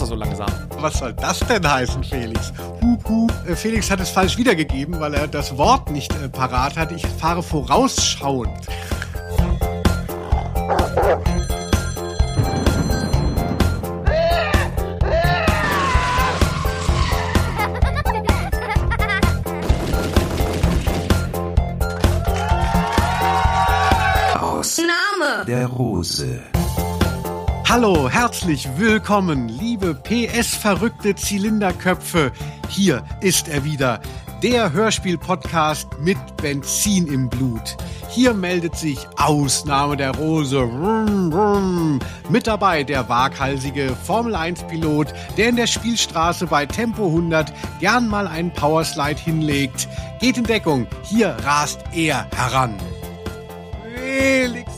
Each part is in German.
du so langsam? Was soll das denn heißen, Felix? Hup, hup. Äh, Felix hat es falsch wiedergegeben, weil er das Wort nicht äh, parat hat. Ich fahre vorausschauend. Aus Name. der Rose. Hallo, herzlich willkommen, liebe PS-verrückte Zylinderköpfe. Hier ist er wieder, der Hörspiel-Podcast mit Benzin im Blut. Hier meldet sich Ausnahme der Rose. Rum, rum. Mit dabei der waghalsige Formel-1-Pilot, der in der Spielstraße bei Tempo 100 gern mal einen Powerslide hinlegt. Geht in Deckung, hier rast er heran. Felix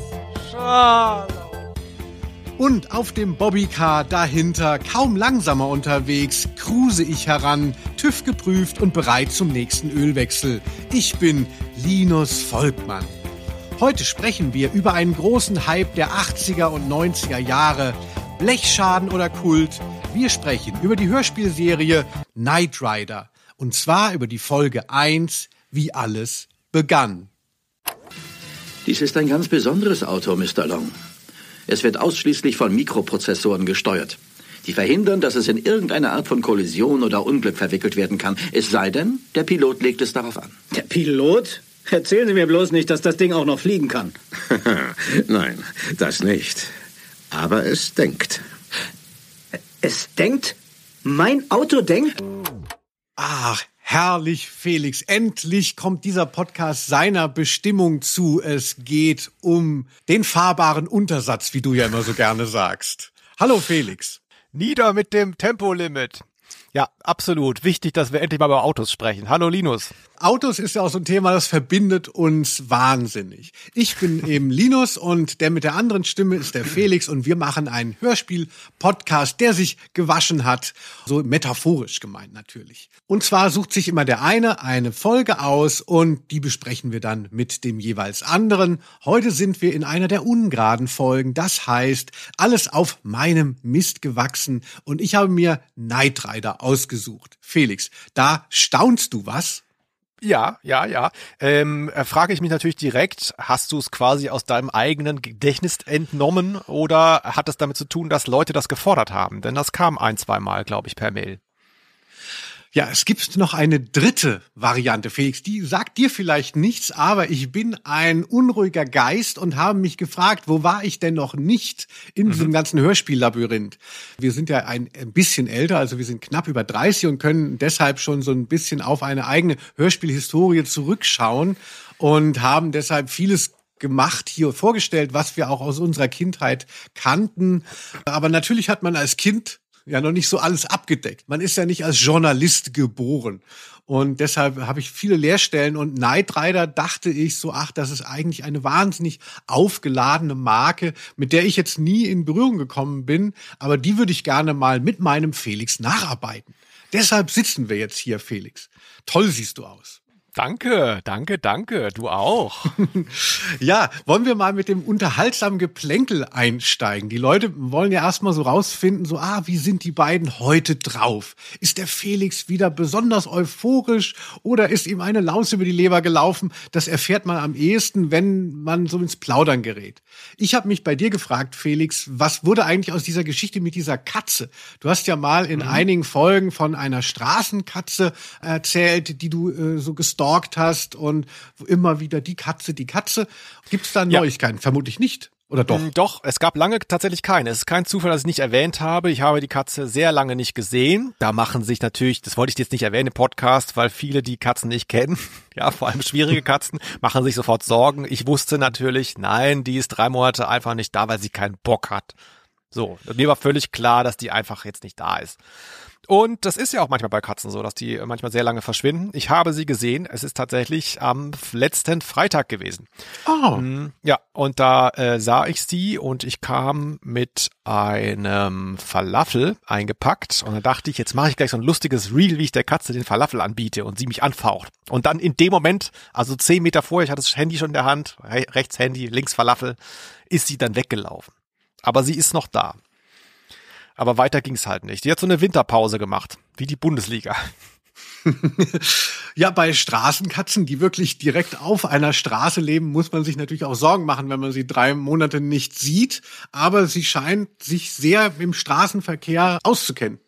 Scharlau. Und auf dem Bobbycar dahinter, kaum langsamer unterwegs, cruise ich heran, TÜV geprüft und bereit zum nächsten Ölwechsel. Ich bin Linus Volkmann. Heute sprechen wir über einen großen Hype der 80er und 90er Jahre. Blechschaden oder Kult. Wir sprechen über die Hörspielserie Knight Rider. Und zwar über die Folge 1, wie alles begann. Dies ist ein ganz besonderes Auto, Mr. Long. Es wird ausschließlich von Mikroprozessoren gesteuert. Die verhindern, dass es in irgendeine Art von Kollision oder Unglück verwickelt werden kann. Es sei denn, der Pilot legt es darauf an. Der Pilot? Erzählen Sie mir bloß nicht, dass das Ding auch noch fliegen kann. Nein, das nicht. Aber es denkt. Es denkt? Mein Auto denkt? Ach, herrlich, Felix. Endlich kommt dieser Podcast seiner Bestimmung zu. Es geht um den fahrbaren Untersatz, wie du ja immer so gerne sagst. Hallo, Felix. Nieder mit dem Tempolimit. Ja, absolut. Wichtig, dass wir endlich mal über Autos sprechen. Hallo Linus. Autos ist ja auch so ein Thema, das verbindet uns wahnsinnig. Ich bin eben Linus und der mit der anderen Stimme ist der Felix und wir machen einen Hörspiel-Podcast, der sich gewaschen hat. So metaphorisch gemeint natürlich. Und zwar sucht sich immer der eine eine Folge aus und die besprechen wir dann mit dem jeweils anderen. Heute sind wir in einer der ungeraden Folgen. Das heißt, alles auf meinem Mist gewachsen und ich habe mir Knight Rider ausgesucht. Felix, da staunst du was? Ja, ja, ja. Ähm, äh, frage ich mich natürlich direkt, hast du es quasi aus deinem eigenen Gedächtnis entnommen oder hat es damit zu tun, dass Leute das gefordert haben? Denn das kam ein, zwei Mal, glaube ich, per Mail. Ja, es gibt noch eine dritte Variante, Felix. Die sagt dir vielleicht nichts, aber ich bin ein unruhiger Geist und habe mich gefragt, wo war ich denn noch nicht in diesem ganzen Hörspiellabyrinth? Wir sind ja ein, ein bisschen älter, also wir sind knapp über 30 und können deshalb schon so ein bisschen auf eine eigene Hörspielhistorie zurückschauen und haben deshalb vieles gemacht, hier vorgestellt, was wir auch aus unserer Kindheit kannten. Aber natürlich hat man als Kind ja noch nicht so alles abgedeckt. Man ist ja nicht als Journalist geboren. Und deshalb habe ich viele Lehrstellen und Knight Rider dachte ich so, ach, das ist eigentlich eine wahnsinnig aufgeladene Marke, mit der ich jetzt nie in Berührung gekommen bin, aber die würde ich gerne mal mit meinem Felix nacharbeiten. Deshalb sitzen wir jetzt hier, Felix. Toll siehst du aus. Danke, danke, danke. Du auch. Ja, wollen wir mal mit dem unterhaltsamen Geplänkel einsteigen? Die Leute wollen ja erstmal so rausfinden, so, ah, wie sind die beiden heute drauf? Ist der Felix wieder besonders euphorisch oder ist ihm eine Laus über die Leber gelaufen? Das erfährt man am ehesten, wenn man so ins Plaudern gerät. Ich habe mich bei dir gefragt, Felix, was wurde eigentlich aus dieser Geschichte mit dieser Katze? Du hast ja mal in einigen Folgen von einer Straßenkatze erzählt, die du äh, so gestalkt hast und immer wieder die Katze, die Katze. Gibt es da Ja. Neuigkeiten? Vermutlich nicht. Oder doch? Mm, Doch, es gab lange tatsächlich keine. Es ist kein Zufall, dass ich nicht erwähnt habe. Ich habe die Katze sehr lange nicht gesehen. Da machen sich natürlich, das wollte ich jetzt nicht erwähnen im Podcast, weil viele die Katzen nicht kennen. Ja, vor allem schwierige Katzen machen sich sofort Sorgen. Ich wusste natürlich, nein, die ist drei Monate einfach nicht da, weil sie keinen Bock hat. So, mir war völlig klar, dass die einfach jetzt nicht da ist. Und das ist ja auch manchmal bei Katzen so, dass die manchmal sehr lange verschwinden. Ich habe sie gesehen. Es ist tatsächlich am letzten Freitag gewesen. Oh. Mm, Ja, und da äh, sah ich sie und ich kam mit einem Falafel eingepackt und dann dachte ich, jetzt mache ich gleich so ein lustiges Reel, wie ich der Katze den Falafel anbiete und sie mich anfaucht. Und dann in dem Moment, also zehn Meter vorher, ich hatte das Handy schon in der Hand, re rechts Handy, links Falafel, ist sie dann weggelaufen. Aber sie ist noch da. Aber weiter ging's halt nicht. Die hat so eine Winterpause gemacht, wie die Bundesliga. ja, bei Straßenkatzen, die wirklich direkt auf einer Straße leben, muss man sich natürlich auch Sorgen machen, wenn man sie drei Monate nicht sieht. Aber sie scheint sich sehr im Straßenverkehr auszukennen.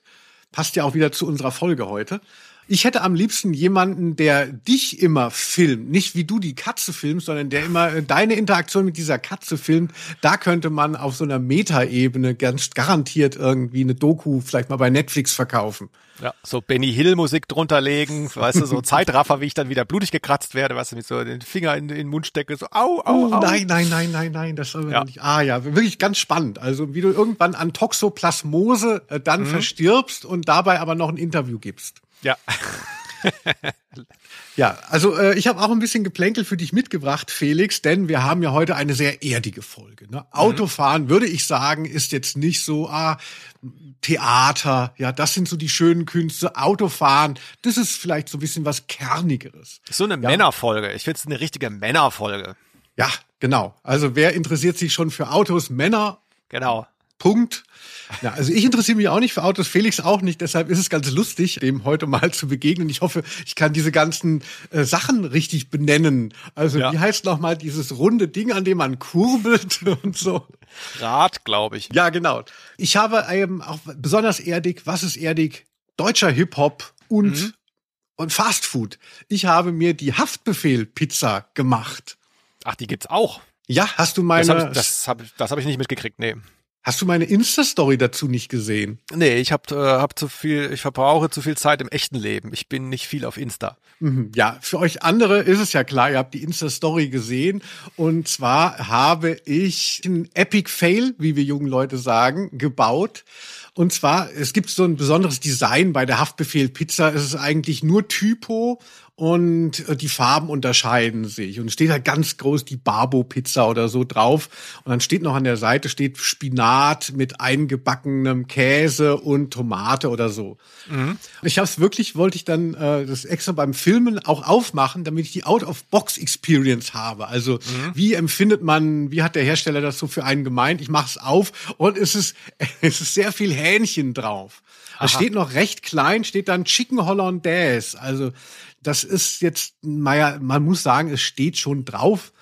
Passt ja auch wieder zu unserer Folge heute. Ich hätte am liebsten jemanden, der dich immer filmt. Nicht wie du die Katze filmst, sondern der immer äh, deine Interaktion mit dieser Katze filmt. Da könnte man auf so einer Metaebene ganz garantiert irgendwie eine Doku vielleicht mal bei Netflix verkaufen. Ja, so Benny Hill Musik drunter legen, weißt du, so Zeitraffer, wie ich dann wieder blutig gekratzt werde, weißt du, mit so den Finger in, in den Mund stecke, so au, au, oh, au. Nein, nein, nein, nein, nein, das soll ja. nicht. Ah ja, wirklich ganz spannend. Also wie du irgendwann an Toxoplasmose äh, dann mhm. verstirbst und dabei aber noch ein Interview gibst. Ja. ja, also äh, ich habe auch ein bisschen Geplänkel für dich mitgebracht, Felix, denn wir haben ja heute eine sehr erdige Folge. Ne? Mhm. Autofahren, würde ich sagen, ist jetzt nicht so ah, Theater, ja, das sind so die schönen Künste. Autofahren, das ist vielleicht so ein bisschen was Kernigeres. So eine ja. Männerfolge. Ich finde es eine richtige Männerfolge. Ja, genau. Also wer interessiert sich schon für Autos? Männer. Genau. Punkt. Ja, also ich interessiere mich auch nicht für Autos, Felix auch nicht. Deshalb ist es ganz lustig, dem heute mal zu begegnen. Ich hoffe, ich kann diese ganzen äh, Sachen richtig benennen. Also ja. wie heißt noch mal dieses runde Ding, an dem man kurbelt und so? Rad, glaube ich. Ja, genau. Ich habe eben auch besonders erdig. Was ist erdig? Deutscher Hip Hop und mhm. und Fast Food. Ich habe mir die Haftbefehl Pizza gemacht. Ach, die gibt's auch. Ja, hast du meine? Das habe ich, das hab, das hab ich nicht mitgekriegt. Nee. Hast du meine Insta-Story dazu nicht gesehen? Nee, ich habe äh, hab zu viel, ich verbrauche zu viel Zeit im echten Leben. Ich bin nicht viel auf Insta. Mhm, ja, für euch andere ist es ja klar, ihr habt die Insta-Story gesehen. Und zwar habe ich einen Epic Fail, wie wir jungen Leute sagen, gebaut. Und zwar, es gibt so ein besonderes Design bei der Haftbefehl Pizza. Es ist eigentlich nur Typo und äh, die Farben unterscheiden sich. Und steht halt ganz groß die Barbo-Pizza oder so drauf. Und dann steht noch an der Seite steht Spinat mit eingebackenem Käse und Tomate oder so. Mhm. Ich habe es wirklich, wollte ich dann äh, das extra beim Filmen auch aufmachen, damit ich die Out-of-Box-Experience habe. Also mhm. wie empfindet man, wie hat der Hersteller das so für einen gemeint? Ich mache es auf und es ist, es ist sehr viel Hähnchen drauf. Da steht noch recht klein, steht dann Chicken Hollandaise. Also das ist jetzt, naja, man muss sagen, es steht schon drauf.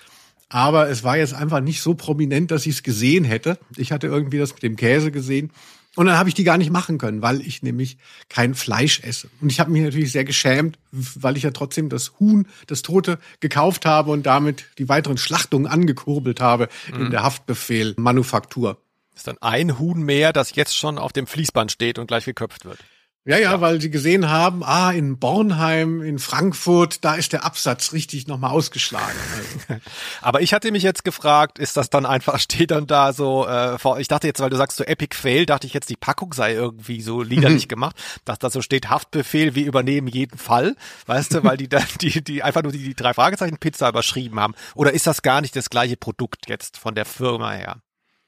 Aber es war jetzt einfach nicht so prominent, dass ich es gesehen hätte. Ich hatte irgendwie das mit dem Käse gesehen. Und dann habe ich die gar nicht machen können, weil ich nämlich kein Fleisch esse. Und ich habe mich natürlich sehr geschämt, weil ich ja trotzdem das Huhn, das Tote, gekauft habe und damit die weiteren Schlachtungen angekurbelt habe mhm. in der Haftbefehl-Manufaktur. Ist dann ein Huhn mehr, das jetzt schon auf dem Fließband steht und gleich geköpft wird. Ja, ja, ja, weil sie gesehen haben, ah, in Bornheim, in Frankfurt, da ist der Absatz richtig nochmal ausgeschlagen. Also. Aber ich hatte mich jetzt gefragt, ist das dann einfach, steht dann da so, äh, vor, ich dachte jetzt, weil du sagst so Epic Fail, dachte ich jetzt, die Packung sei irgendwie so liederlich gemacht, dass da so steht Haftbefehl, wir übernehmen jeden Fall, weißt du, weil die dann, die, die einfach nur die, die drei Fragezeichen Pizza überschrieben haben. Oder ist das gar nicht das gleiche Produkt jetzt von der Firma her?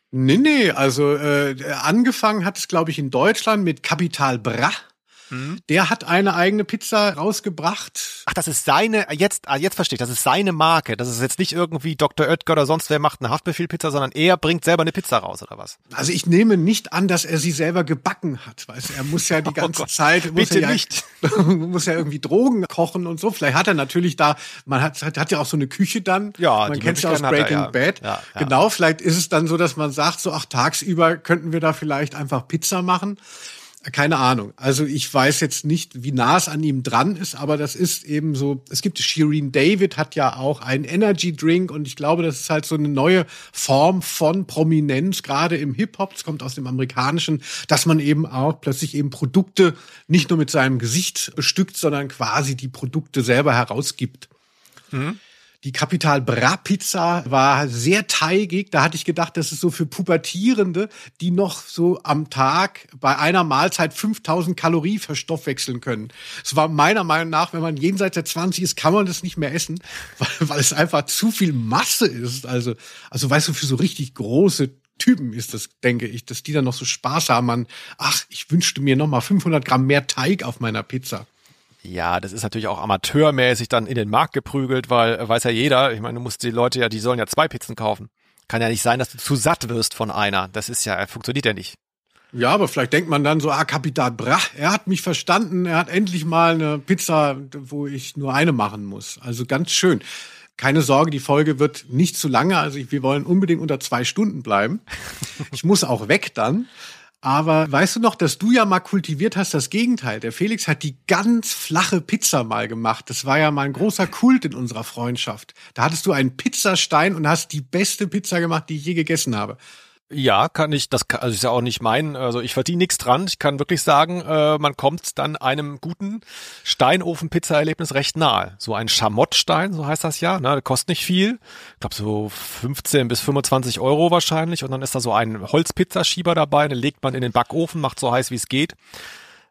Nee, nee, also äh, angefangen hat es, glaube ich, in Deutschland mit Capital Bra. Mhm. Der hat eine eigene Pizza rausgebracht. Ach, das ist seine, jetzt, ah, jetzt verstehe ich, das ist seine Marke. Das ist jetzt nicht irgendwie Dr. Oetker oder sonst wer macht eine Haftbefehl-Pizza, sondern er bringt selber eine Pizza raus, oder was? Also ich nehme nicht an, dass er sie selber gebacken hat. Weißt, er muss ja die oh ganze oh Zeit, muss Bitte ja, nicht. muss ja irgendwie Drogen kochen und so. Vielleicht hat er natürlich da, man hat, hat ja auch so eine Küche dann. Ja, man kennt ja aus Breaking er, ja. Bad. Ja, ja. Genau, vielleicht ist es dann so, dass man sagt, so, ach, tagsüber könnten wir da vielleicht einfach Pizza machen. Keine Ahnung. Also ich weiß jetzt nicht, wie nah es an ihm dran ist, aber das ist eben so. Es gibt Shireen David hat ja auch einen Energy Drink und ich glaube, das ist halt so eine neue Form von Prominenz, gerade im Hip Hop. Es kommt aus dem Amerikanischen, dass man eben auch plötzlich eben Produkte nicht nur mit seinem Gesicht bestückt, sondern quasi die Produkte selber herausgibt. Mhm. Die Capital Bra Pizza war sehr teigig. Da hatte ich gedacht, das ist so für Pubertierende, die noch so am Tag bei einer Mahlzeit 5000 Kalorien verstoffwechseln können. Es war meiner Meinung nach, wenn man jenseits der 20 ist, kann man das nicht mehr essen, weil, weil es einfach zu viel Masse ist. Also, also weißt du, für so richtig große Typen ist das, denke ich, dass die dann noch so Spaß haben an, ach, ich wünschte mir noch mal 500 Gramm mehr Teig auf meiner Pizza. Ja, das ist natürlich auch amateurmäßig dann in den Markt geprügelt, weil äh, weiß ja jeder, ich meine, du musst die Leute ja, die sollen ja zwei Pizzen kaufen. Kann ja nicht sein, dass du zu satt wirst von einer. Das ist ja, funktioniert ja nicht. Ja, aber vielleicht denkt man dann so, ah, Kapitan Brach, er hat mich verstanden, er hat endlich mal eine Pizza, wo ich nur eine machen muss. Also ganz schön. Keine Sorge, die Folge wird nicht zu lange. Also wir wollen unbedingt unter zwei Stunden bleiben. Ich muss auch weg dann. Aber weißt du noch, dass du ja mal kultiviert hast, das Gegenteil. Der Felix hat die ganz flache Pizza mal gemacht. Das war ja mal ein großer Kult in unserer Freundschaft. Da hattest du einen Pizzastein und hast die beste Pizza gemacht, die ich je gegessen habe. Ja, kann ich, das kann, also ist ja auch nicht mein, also ich verdiene nichts dran. Ich kann wirklich sagen, äh, man kommt dann einem guten Steinofen-Pizza-Erlebnis recht nahe. So ein Schamottstein, so heißt das ja, ne, der kostet nicht viel. Ich glaube so 15 bis 25 Euro wahrscheinlich und dann ist da so ein Holzpizzaschieber dabei, den legt man in den Backofen, macht so heiß wie es geht.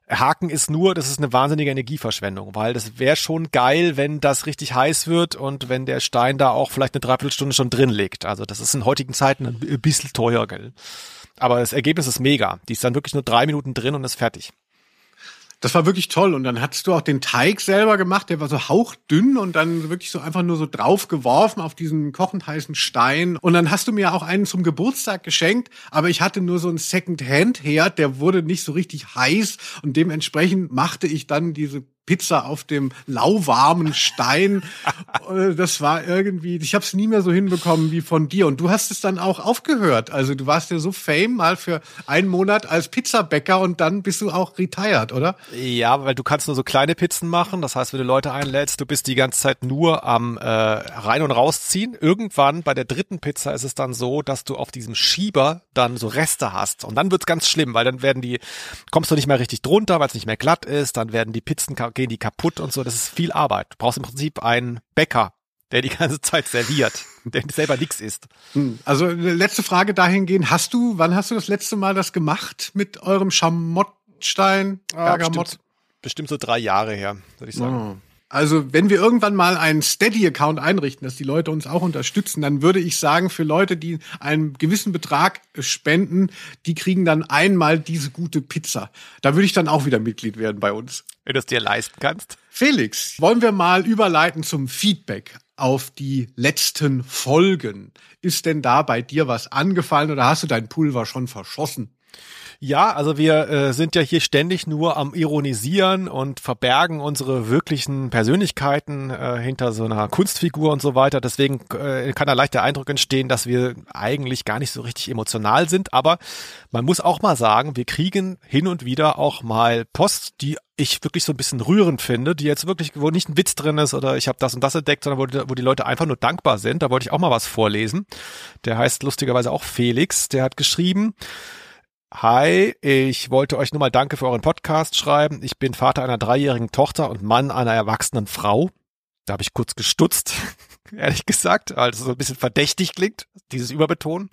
Haken ist nur, das ist eine wahnsinnige Energieverschwendung, weil das wäre schon geil, wenn das richtig heiß wird und wenn der Stein da auch vielleicht eine Dreiviertelstunde schon drin liegt. Also das ist in heutigen Zeiten ein bisschen teuer, gell. Aber das Ergebnis ist mega. Die ist dann wirklich nur drei Minuten drin und ist fertig. Das war wirklich toll. Und dann hattest du auch den Teig selber gemacht, der war so hauchdünn und dann wirklich so einfach nur so drauf geworfen auf diesen kochend heißen Stein. Und dann hast du mir auch einen zum Geburtstag geschenkt, aber ich hatte nur so einen Second-Hand-Herd, der wurde nicht so richtig heiß und dementsprechend machte ich dann diese Pizza auf dem lauwarmen Stein. Äh, das war irgendwie, ich habe es nie mehr so hinbekommen wie von dir. Und du hast es dann auch aufgehört. Also du warst ja so fame mal für einen Monat als Pizzabäcker und dann bist du auch retired, oder? Ja, weil du kannst nur so kleine Pizzen machen. Das heißt, wenn du Leute einlädst, du bist die ganze Zeit nur am äh, rein und rausziehen. Irgendwann bei der dritten Pizza ist es dann so, dass du auf diesem Schieber dann so Reste hast. Und dann wird's ganz schlimm, weil dann werden die, kommst du nicht mehr richtig drunter, weil es nicht mehr glatt ist. Dann werden die Pizzen gehen die kaputt und so. Das ist viel Arbeit. Du brauchst im Prinzip einen Bäcker, der die ganze Zeit serviert, der selber nichts isst. Hm, also letzte Frage dahingehend, hast du, wann hast du das letzte Mal das gemacht mit eurem Schamottstein, ja, bestimmt, bestimmt, so drei Jahre her, würde ich sagen. Oh. Also, wenn wir irgendwann mal einen Steady-Account einrichten, dass die Leute uns auch unterstützen, dann würde ich sagen, für Leute, die einen gewissen Betrag spenden, die kriegen dann einmal diese gute Pizza. Da würde ich dann auch wieder Mitglied werden bei uns. Wenn du es dir leisten kannst. Felix, wollen wir mal überleiten zum Feedback auf die letzten Folgen. Ist denn da bei dir was angefallen oder hast du dein Pulver schon verschossen? Ja, also wir äh, sind ja hier ständig nur am Ironisieren und verbergen unsere wirklichen Persönlichkeiten äh, hinter so einer Kunstfigur und so weiter. Deswegen äh, kann da leicht der Eindruck entstehen, dass wir eigentlich gar nicht so richtig emotional sind. Aber man muss auch mal sagen, wir kriegen hin und wieder auch mal Post, die ich wirklich so ein bisschen rührend finde, die jetzt wirklich, wo nicht ein Witz drin ist oder ich habe das und das entdeckt, sondern wo wo die Leute einfach nur dankbar sind. Da wollte ich auch mal was vorlesen. Der heißt lustigerweise auch Felix. Der hat geschrieben, Hi, ich wollte euch nur mal Danke für euren Podcast schreiben. Ich bin Vater einer dreijährigen Tochter und Mann einer erwachsenen Frau. Da habe ich kurz gestutzt, ehrlich gesagt, weil es so ein bisschen verdächtig klingt, dieses Überbetonen.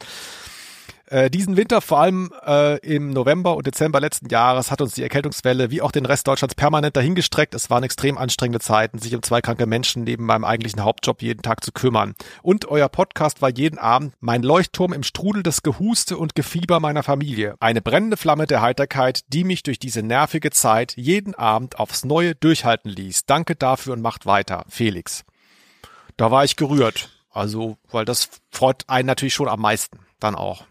Äh, diesen Winter, vor allem äh, im November und Dezember letzten Jahres, hat uns die Erkältungswelle wie auch den Rest Deutschlands permanent dahingestreckt. Es waren extrem anstrengende Zeiten, sich um zwei kranke Menschen neben meinem eigentlichen Hauptjob jeden Tag zu kümmern. Und euer Podcast war jeden Abend mein Leuchtturm im Strudel des Gehuste und Gefieber meiner Familie. Eine brennende Flamme der Heiterkeit, die mich durch diese nervige Zeit jeden Abend aufs Neue durchhalten ließ. Danke dafür und macht weiter. Felix. Da war ich gerührt. Also, weil das freut einen natürlich schon am meisten. Dann auch.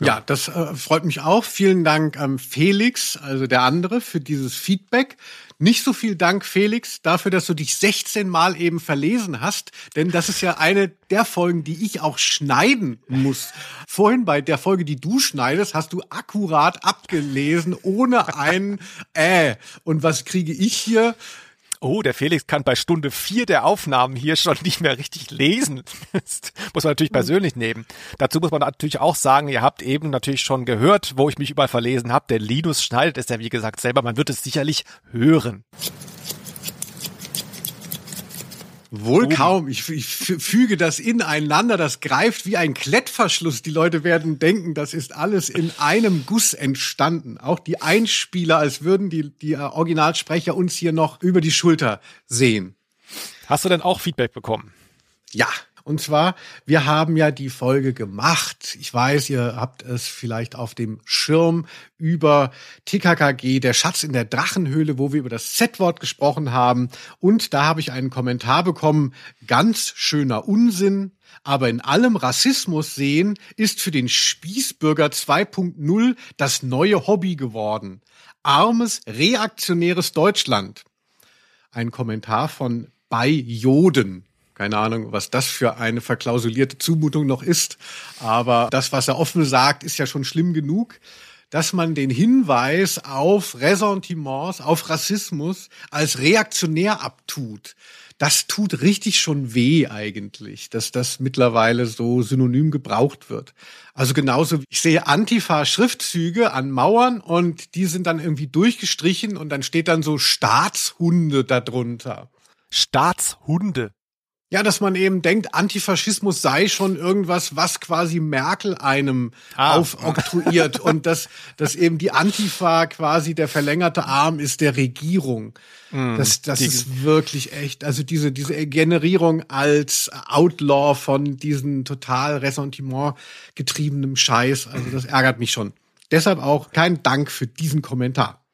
Ja, das äh, freut mich auch. Vielen Dank ähm, Felix, also der andere, für dieses Feedback. Nicht so viel Dank, Felix, dafür, dass du dich 16 Mal eben verlesen hast, denn das ist ja eine der Folgen, die ich auch schneiden muss. Vorhin bei der Folge, die du schneidest, hast du akkurat abgelesen, ohne ein äh. Und was kriege ich hier? Oh, der Felix kann bei Stunde vier der Aufnahmen hier schon nicht mehr richtig lesen. Das muss man natürlich persönlich nehmen. Dazu muss man natürlich auch sagen, ihr habt eben natürlich schon gehört, wo ich mich überall verlesen habe. Der Linus schneidet es ja, wie gesagt, selber. Man wird es sicherlich hören. Wohl kaum. Ich, ich füge das ineinander. Das greift wie ein Klettverschluss. Die Leute werden denken, das ist alles in einem Guss entstanden. Auch die Einspieler, als würden die, die äh, Originalsprecher uns hier noch über die Schulter sehen. Hast du denn auch Feedback bekommen? Ja. Und zwar, wir haben ja die Folge gemacht. Ich weiß, ihr habt es vielleicht auf dem Schirm über TKKG, der Schatz in der Drachenhöhle, wo wir über das Z-Wort gesprochen haben. Und da habe ich einen Kommentar bekommen. Ganz schöner Unsinn. Aber in allem Rassismus sehen ist für den Spießbürger 2.0 das neue Hobby geworden. Armes, reaktionäres Deutschland. Ein Kommentar von bei Joden. Keine Ahnung, was das für eine verklausulierte Zumutung noch ist. Aber das, was er offen sagt, ist ja schon schlimm genug, dass man den Hinweis auf Ressentiments, auf Rassismus als reaktionär abtut. Das tut richtig schon weh eigentlich, dass das mittlerweile so synonym gebraucht wird. Also genauso, ich sehe Antifa-Schriftzüge an Mauern und die sind dann irgendwie durchgestrichen und dann steht dann so Staatshunde darunter. Staatshunde. Ja, dass man eben denkt, Antifaschismus sei schon irgendwas, was quasi Merkel einem ah. aufoktroyiert und dass, dass eben die Antifa quasi der verlängerte Arm ist der Regierung. Mm, das das ist wirklich echt, also diese, diese Generierung als Outlaw von diesen total Ressentiment getriebenem Scheiß, also das ärgert mich schon. Deshalb auch kein Dank für diesen Kommentar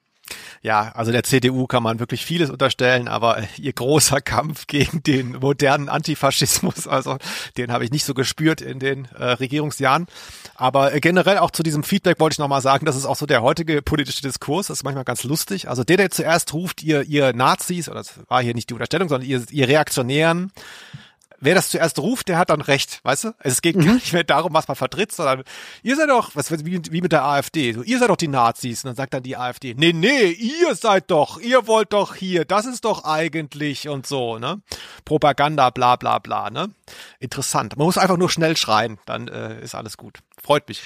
ja, also der CDU kann man wirklich vieles unterstellen, aber ihr großer Kampf gegen den modernen Antifaschismus, also den habe ich nicht so gespürt in den äh, Regierungsjahren. Aber äh, generell auch zu diesem Feedback wollte ich nochmal sagen, das ist auch so der heutige politische Diskurs, das ist manchmal ganz lustig. Also der, der zuerst ruft, ihr, ihr Nazis, oder das war hier nicht die Unterstellung, sondern ihr, ihr Reaktionären, wer das zuerst ruft, der hat dann recht, weißt du? Also es geht mhm. gar nicht mehr darum, was man vertritt, sondern ihr seid doch, was wie, wie mit der AfD, so, ihr seid doch die Nazis. Und dann sagt dann die AfD, nee, nee, ihr seid doch, ihr wollt doch hier, das ist doch eigentlich und so, ne? Propaganda, bla bla bla, ne? Interessant. Man muss einfach nur schnell schreien, dann äh, ist alles gut. Freut mich.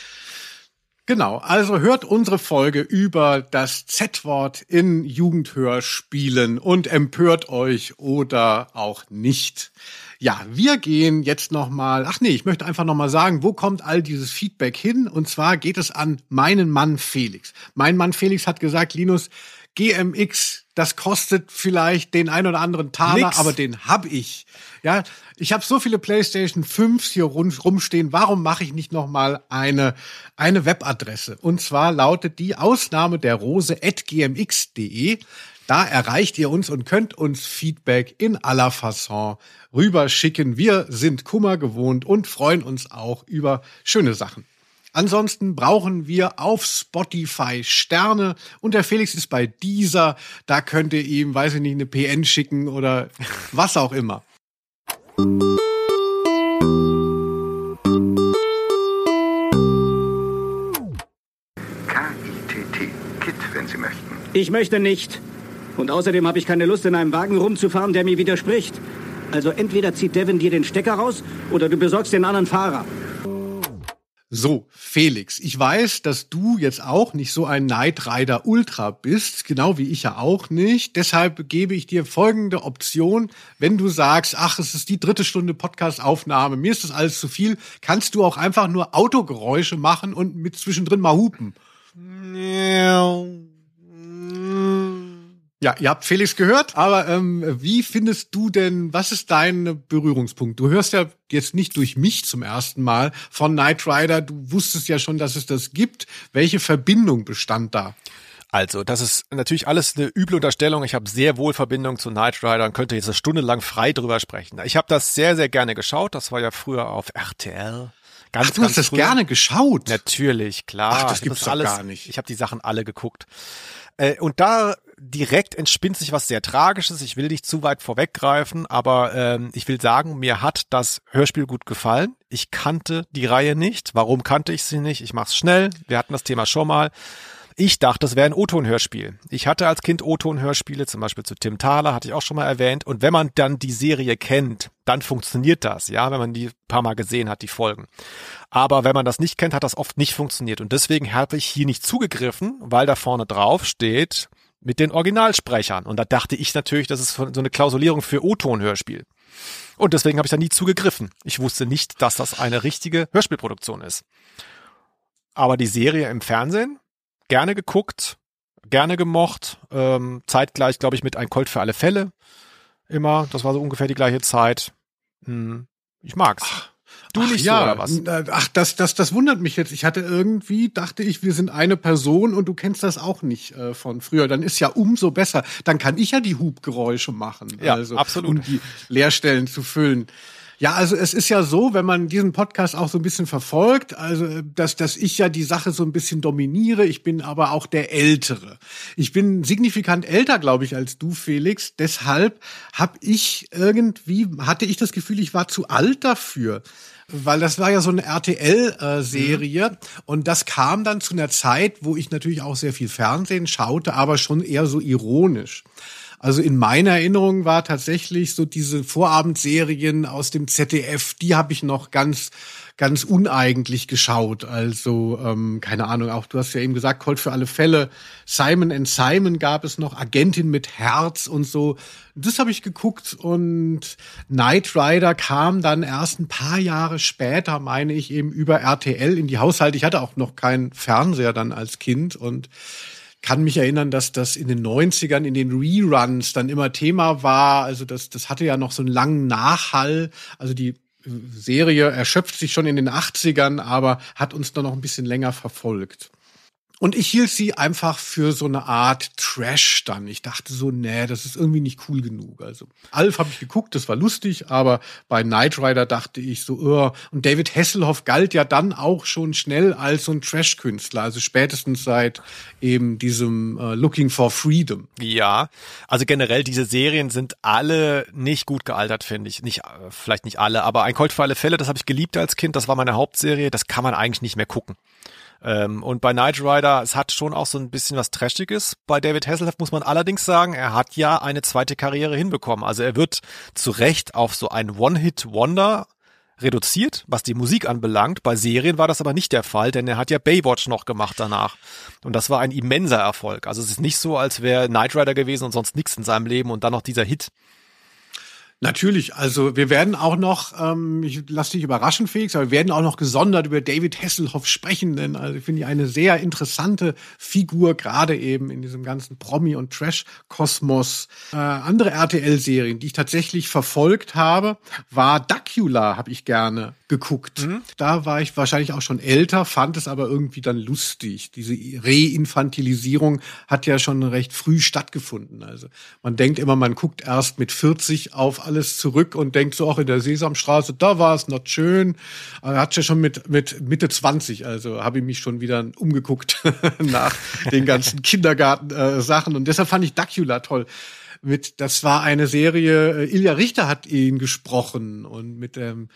Genau, also hört unsere Folge über das Z-Wort in Jugendhörspielen und empört euch oder auch nicht. Ja, wir gehen jetzt nochmal, ach nee, ich möchte einfach nochmal sagen, wo kommt all dieses Feedback hin? Und zwar geht es an meinen Mann Felix. Mein Mann Felix hat gesagt, Linus, GMX, das kostet vielleicht den ein oder anderen Taler, Nix. aber den hab ich. Ja, ich habe so viele PlayStation 5 hier rumstehen. Warum mache ich nicht noch mal eine eine Webadresse? Und zwar lautet die Ausnahme der Rose at gmx.de. Da erreicht ihr uns und könnt uns Feedback in aller Fasson rüberschicken. Wir sind Kummer gewohnt und freuen uns auch über schöne Sachen. Ansonsten brauchen wir auf Spotify Sterne und der Felix ist bei dieser. Da könnt ihr ihm, weiß ich nicht, eine PN schicken oder was auch immer. K-I-T-T, Kit, wenn Sie möchten. Ich möchte nicht. Und außerdem habe ich keine Lust, in einem Wagen rumzufahren, der mir widerspricht. Also entweder zieht Devin dir den Stecker raus oder du besorgst den anderen Fahrer. So, Felix, ich weiß, dass du jetzt auch nicht so ein Knight Rider Ultra bist, genau wie ich ja auch nicht. Deshalb gebe ich dir folgende Option. Wenn du sagst, ach, es ist die dritte Stunde Podcast-Aufnahme, mir ist das alles zu viel, kannst du auch einfach nur Autogeräusche machen und mit zwischendrin mal hupen. Ja, ihr habt Felix gehört, aber ähm, wie findest du denn, was ist dein Berührungspunkt? Du hörst ja jetzt nicht durch mich zum ersten Mal von Knight Rider, du wusstest ja schon, dass es das gibt. Welche Verbindung bestand da? Also, das ist natürlich alles eine üble Unterstellung. Ich habe sehr wohl Verbindung zu Knight Rider und könnte jetzt eine Stunde lang frei drüber sprechen. Ich habe das sehr, sehr gerne geschaut. Das war ja früher auf RTL. Ganz, Ach, du hast das gerne geschaut? Natürlich, klar. Ach, das gibt's das alles, gar nicht. Ich habe die Sachen alle geguckt. Äh, und da direkt entspinnt sich was sehr Tragisches. Ich will nicht zu weit vorweggreifen, aber ähm, ich will sagen, mir hat das Hörspiel gut gefallen. Ich kannte die Reihe nicht. Warum kannte ich sie nicht? Ich mach's schnell. Wir hatten das Thema schon mal. Ich dachte, das wäre ein O-Ton-Hörspiel. Ich hatte als Kind O-Ton-Hörspiele, zum Beispiel zu Tim Thaler, hatte ich auch schon mal erwähnt. Und wenn man dann die Serie kennt, dann funktioniert das, ja, wenn man die paar Mal gesehen hat, die Folgen. Aber wenn man das nicht kennt, hat das oft nicht funktioniert. Und deswegen habe ich hier nicht zugegriffen, weil da vorne drauf steht, mit den Originalsprechern. Und da dachte ich natürlich, das ist so eine Klausulierung für O-Ton-Hörspiel. Und deswegen habe ich da nie zugegriffen. Ich wusste nicht, dass das eine richtige Hörspielproduktion ist. Aber die Serie im Fernsehen gerne geguckt, gerne gemocht. Ähm, zeitgleich, glaube ich, mit Ein Colt für alle Fälle. Immer. Das war so ungefähr die gleiche Zeit. Hm. Ich mag's. Du Ach nicht ja, so, oder was? n- Ach, das, das, das wundert mich jetzt. Ich hatte irgendwie, dachte ich, wir sind eine Person und du kennst das auch nicht äh, von früher. Dann ist ja umso besser. Dann kann ich ja die Hubgeräusche machen. Ja, also, absolut. Um die Leerstellen zu füllen. Ja, also es ist ja so, wenn man diesen Podcast auch so ein bisschen verfolgt, also äh, dass, dass ich ja die Sache so ein bisschen dominiere. Ich bin aber auch der Ältere. Ich bin signifikant älter, glaube ich, als du, Felix. Deshalb habe ich irgendwie, hatte ich das Gefühl, ich war zu alt dafür. Weil das war ja so eine RTL-Serie Mhm. und das kam dann zu einer Zeit, wo ich natürlich auch sehr viel Fernsehen schaute, aber schon eher so ironisch. Also in meiner Erinnerung war tatsächlich so diese Vorabendserien aus dem ZDF, die habe ich noch ganz ganz uneigentlich geschaut. Also ähm, keine Ahnung, auch du hast ja eben gesagt, Colt für alle Fälle, Simon and Simon gab es noch, Agentin mit Herz und so. Das habe ich geguckt und Knight Rider kam dann erst ein paar Jahre später, meine ich, eben über RTL in die Haushalte. Ich hatte auch noch keinen Fernseher dann als Kind und kann mich erinnern, dass das in den 90ern in den Reruns dann immer Thema war. Also das, das hatte ja noch so einen langen Nachhall. Also die äh, Serie erschöpft sich schon in den 80ern, aber hat uns dann noch ein bisschen länger verfolgt. Und ich hielt sie einfach für so eine Art Trash dann. Ich dachte so, nee, das ist irgendwie nicht cool genug. Also Alf habe ich geguckt, das war lustig, aber bei Knight Rider dachte ich so, oh. und David Hasselhoff galt ja dann auch schon schnell als so ein Trash-Künstler, also spätestens seit eben diesem äh, Looking for Freedom. Ja, also generell diese Serien sind alle nicht gut gealtert, finde ich. Nicht, äh, vielleicht nicht alle, aber ein Colt für alle Fälle, das habe ich geliebt als Kind, das war meine Hauptserie, das kann man eigentlich nicht mehr gucken. Ähm, und bei Knight Rider, es hat schon auch so ein bisschen was Trashiges. Bei David Hasselhoff muss man allerdings sagen, er hat ja eine zweite Karriere hinbekommen. Also er wird zu Recht auf so ein One-Hit-Wonder reduziert, was die Musik anbelangt. Bei Serien war das aber nicht der Fall, denn er hat ja Baywatch noch gemacht danach. Und das war ein immenser Erfolg. Also es ist nicht so, als wäre Knight Rider gewesen und sonst nichts in seinem Leben und dann noch dieser Hit. Natürlich, also wir werden auch noch, ähm, ich lass dich überraschen, Felix, aber wir werden auch noch gesondert über David Hasselhoff sprechen, denn also finde ich eine sehr interessante Figur, gerade eben in diesem ganzen Promi- und Trash-Kosmos. Äh, andere RTL-Serien, die ich tatsächlich verfolgt habe, war Dacula, habe ich gerne geguckt. Da war ich wahrscheinlich auch schon älter, fand es aber irgendwie dann lustig. Diese Reinfantilisierung hat ja schon recht früh stattgefunden. Also man denkt immer, man guckt erst mit 40 auf alles zurück und denkt so auch in der Sesamstraße, da war es noch schön. Aber hat ja schon mit, mit Mitte 20, also habe ich mich schon wieder umgeguckt nach den ganzen Kindergarten-Sachen. und deshalb fand ich Dacula toll mit, das war eine Serie, äh, Ilja Richter hat ihn gesprochen und mit dem,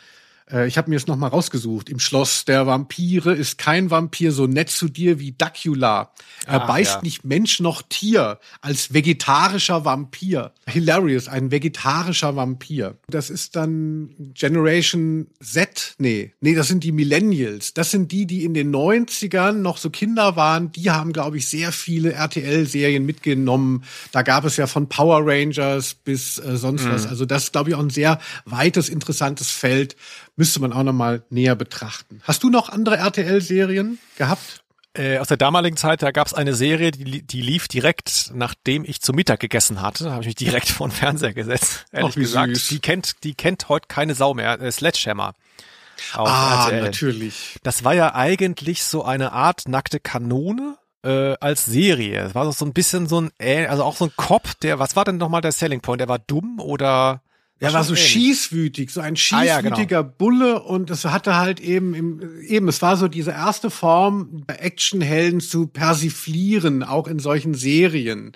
äh, ich habe mir es noch mal rausgesucht, im Schloss der Vampire ist kein Vampir so nett zu dir wie Dacula. Er Ach, beißt ja. nicht Mensch noch Tier als vegetarischer Vampir. Hilarious, ein vegetarischer Vampir. Das ist dann Generation Z, nee, nee, das sind die Millennials. Das sind die, die in den 90ern noch so Kinder waren. Die haben, glaube ich, sehr viele RTL-Serien mitgenommen. Da gab es ja von Power Rangers bis äh, sonst was. Also das ist, glaube ich, auch ein sehr weites, interessantes Feld. Müsste man auch noch mal näher betrachten. Hast du noch andere RTL-Serien gehabt? Äh, aus der damaligen Zeit, da gab es eine Serie, die, die lief direkt, nachdem ich zu Mittag gegessen hatte. Da habe ich mich direkt vor den Fernseher gesetzt. Ehrlich Ach, gesagt, süß. die kennt, die kennt heute keine Sau mehr. Äh, Sledgehammer. Ah, RTL. natürlich. Das war ja eigentlich so eine Art nackte Kanone äh, als Serie. Es war so ein bisschen so ein, äh, also auch so ein Cop, der, was war denn nochmal der Selling Point? Der war dumm oder? Er war so ähnlich. schießwütig, so ein Ah, ja, genau. schießwütiger Bulle und es hatte halt eben im, eben, es war so diese erste Form, Actionhelden zu persiflieren, auch in solchen Serien.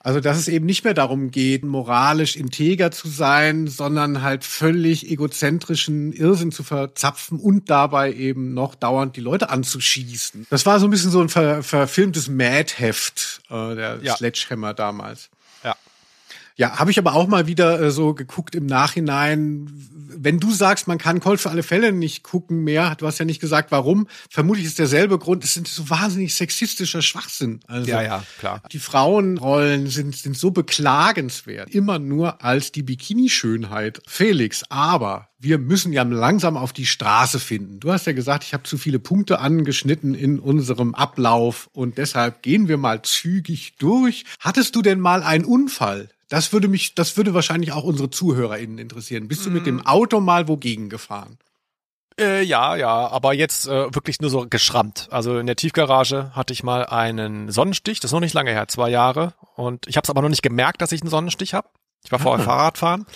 Also, dass es eben nicht mehr darum geht, moralisch integer zu sein, sondern halt völlig egozentrischen Irrsinn zu verzapfen und dabei eben noch dauernd die Leute anzuschießen. Das war so ein bisschen so ein ver verfilmtes Mad-Heft, äh, der Ja. Sledgehammer damals. Ja. Habe ich aber auch mal wieder äh, so geguckt im Nachhinein. Wenn du sagst, man kann Colt für alle Fälle nicht gucken mehr, du hast ja nicht gesagt, warum. Vermutlich ist derselbe Grund. Es sind so wahnsinnig sexistischer Schwachsinn. Also Ja, ja, klar. Die Frauenrollen sind, sind so beklagenswert. Immer nur als die Bikini-Schönheit. Felix, aber wir müssen ja langsam auf die Straße finden. Du hast ja gesagt, ich habe zu viele Punkte angeschnitten in unserem Ablauf und deshalb gehen wir mal zügig durch. Hattest du denn mal einen Unfall, Das würde mich, das würde wahrscheinlich auch unsere ZuhörerInnen interessieren. Bist du mit dem Auto mal wogegen gefahren? Äh, ja, ja, aber jetzt äh, wirklich nur so geschrammt. Also in der Tiefgarage hatte ich mal einen Sonnenstich, das ist noch nicht lange her, zwei Jahre. Und ich habe es aber noch nicht gemerkt, dass ich einen Sonnenstich habe. Ich war vorher Fahrradfahren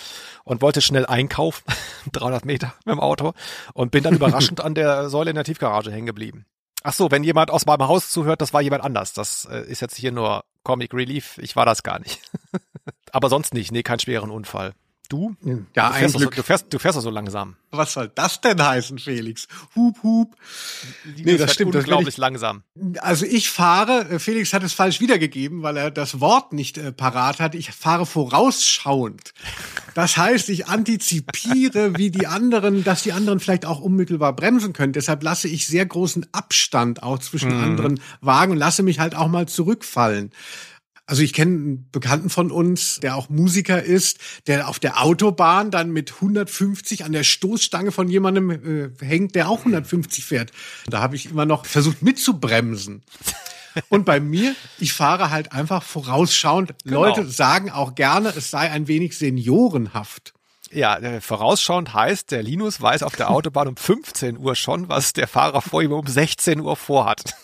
und wollte schnell einkaufen, 300 Meter mit dem Auto und bin dann überraschend an der Säule in der Tiefgarage hängen geblieben. Ach so, wenn jemand aus meinem Haus zuhört, das war jemand anders. Das äh, ist jetzt hier nur Comic Relief. Ich war das gar nicht. aber sonst nicht. Nee, keinen schweren Unfall. Du? Ja, du ein fährst, so, Glück. du, fährst, du fährst so langsam. Was soll das denn heißen, Felix? Hup, hup. Nee, das stimmt. Das Unglaublich ich, langsam. also ich fahre, äh, Felix hat es falsch wiedergegeben, weil er das Wort nicht äh, parat hat. Ich fahre vorausschauend. Das heißt, ich antizipiere, wie die anderen, dass die anderen vielleicht auch unmittelbar bremsen können. Deshalb lasse ich sehr großen Abstand auch zwischen anderen Wagen und lasse mich halt auch mal zurückfallen. Also ich kenne einen Bekannten von uns, der auch Musiker ist, der auf der Autobahn dann mit 150 an der Stoßstange von jemandem äh, hängt, der auch 150 fährt. Da habe ich immer noch versucht mitzubremsen. Und bei mir, ich fahre halt einfach vorausschauend. Leute sagen auch gerne, es sei ein wenig seniorenhaft. Ja, äh, vorausschauend heißt, der Linus weiß auf der Autobahn um 15 Uhr schon, was der Fahrer vor ihm um 16 Uhr vorhat.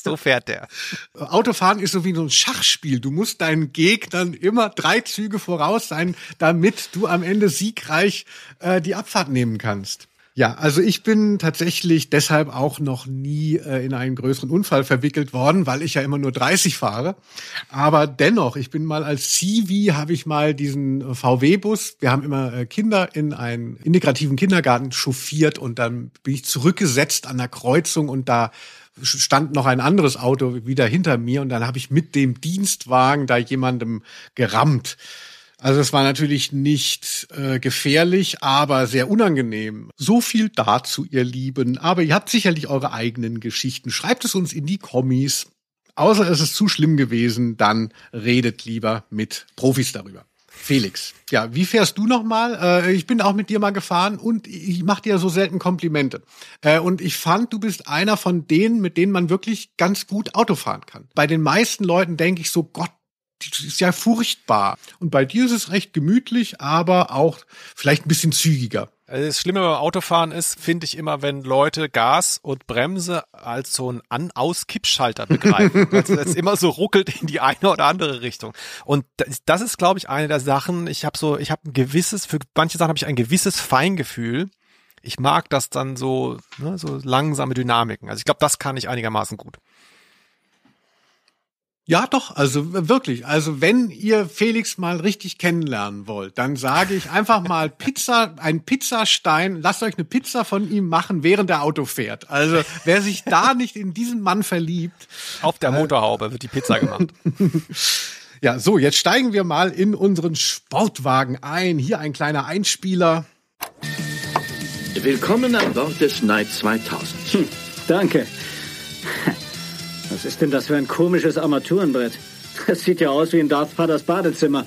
so fährt der. Autofahren ist so wie so ein Schachspiel. Du musst deinen Gegnern immer drei Züge voraus sein, damit du am Ende siegreich äh, die Abfahrt nehmen kannst. Ja, also ich bin tatsächlich deshalb auch noch nie äh, in einen größeren Unfall verwickelt worden, weil ich ja immer nur 30 fahre. Aber dennoch, ich bin mal als Civi, habe ich mal diesen äh, VW-Bus, wir haben immer äh, Kinder in einen integrativen Kindergarten chauffiert und dann bin ich zurückgesetzt an der Kreuzung und da stand noch ein anderes Auto wieder hinter mir und dann habe ich mit dem Dienstwagen da jemandem gerammt. Also es war natürlich nicht äh, gefährlich, aber sehr unangenehm. So viel dazu, ihr Lieben. Aber ihr habt sicherlich eure eigenen Geschichten. Schreibt es uns in die Kommis. Außer es ist zu schlimm gewesen, dann redet lieber mit Profis darüber. Felix, ja, wie fährst du nochmal? Äh, ich bin auch mit dir mal gefahren und ich mache dir so selten Komplimente. Äh, und ich fand, du bist einer von denen, mit denen man wirklich ganz gut Auto fahren kann. Bei den meisten Leuten denke ich so, Gott, das ist ja furchtbar. Und bei dir ist es recht gemütlich, aber auch vielleicht ein bisschen zügiger. Also Das Schlimme beim Autofahren ist, finde ich immer, wenn Leute Gas und Bremse als so ein An-Aus-Kippschalter begreifen. also es immer so ruckelt in die eine oder andere Richtung. Und das, das ist, glaube ich, eine der Sachen. Ich habe so, ich habe ein gewisses, für manche Sachen habe ich ein gewisses Feingefühl. Ich mag das dann so, ne, so langsame Dynamiken. Also ich glaube, das kann ich einigermaßen gut. Ja, doch, also wirklich. Also wenn ihr Felix mal richtig kennenlernen wollt, dann sage ich einfach mal Pizza, ein Pizzastein, lasst euch eine Pizza von ihm machen, während der Auto fährt. Also wer sich da nicht in diesen Mann verliebt. Auf der Motorhaube wird die Pizza gemacht. Ja, so, jetzt steigen wir mal in unseren Sportwagen ein. Hier ein kleiner Einspieler. Willkommen an Bord des Knight 2000. Hm, danke. Was ist denn das für ein komisches Armaturenbrett? Das sieht ja aus wie in Darth Vaders Badezimmer.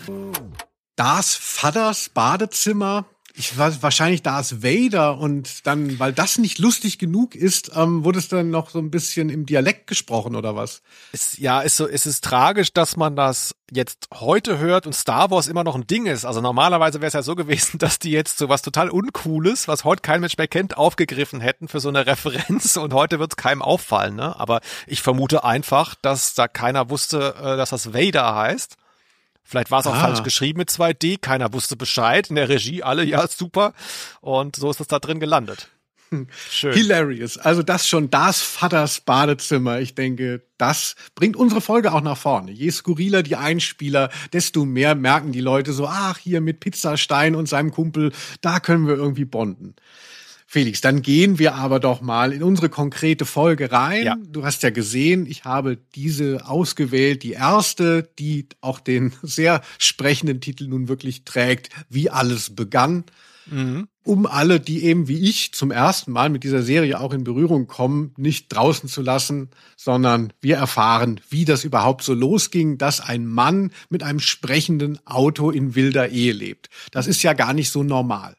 Das Vadders Badezimmer. Ich weiß wahrscheinlich Darth Vader und dann, weil das nicht lustig genug ist, ähm, wurde es dann noch so ein bisschen im Dialekt gesprochen oder was? Es, ja, so, es ist tragisch, dass man das jetzt heute hört und Star Wars immer noch ein Ding ist. Also normalerweise wäre es ja so gewesen, dass die jetzt so was total Uncooles, was heute kein Mensch mehr kennt, aufgegriffen hätten für so eine Referenz und heute wird es keinem auffallen. Ne? Aber ich vermute einfach, dass da keiner wusste, äh, dass das Vader heißt. Vielleicht war es auch Ah. falsch geschrieben mit 2D, keiner wusste Bescheid. In der Regie alle, ja, super. Und so ist es da drin gelandet. Schön. Hilarious. Also das schon das Vaters Badezimmer. Ich denke, das bringt unsere Folge auch nach vorne. Je skurriler die Einspieler, desto mehr merken die Leute so, ach, hier mit Pizzastein und seinem Kumpel, da können wir irgendwie bonden. Felix, dann gehen wir aber doch mal in unsere konkrete Folge rein. Ja. Du hast ja gesehen, ich habe diese ausgewählt, die erste, die auch den sehr sprechenden Titel nun wirklich trägt, wie alles begann um alle, die eben wie ich zum ersten Mal mit dieser Serie auch in Berührung kommen, nicht draußen zu lassen, sondern wir erfahren, wie das überhaupt so losging, dass ein Mann mit einem sprechenden Auto in wilder Ehe lebt. Das ist ja gar nicht so normal.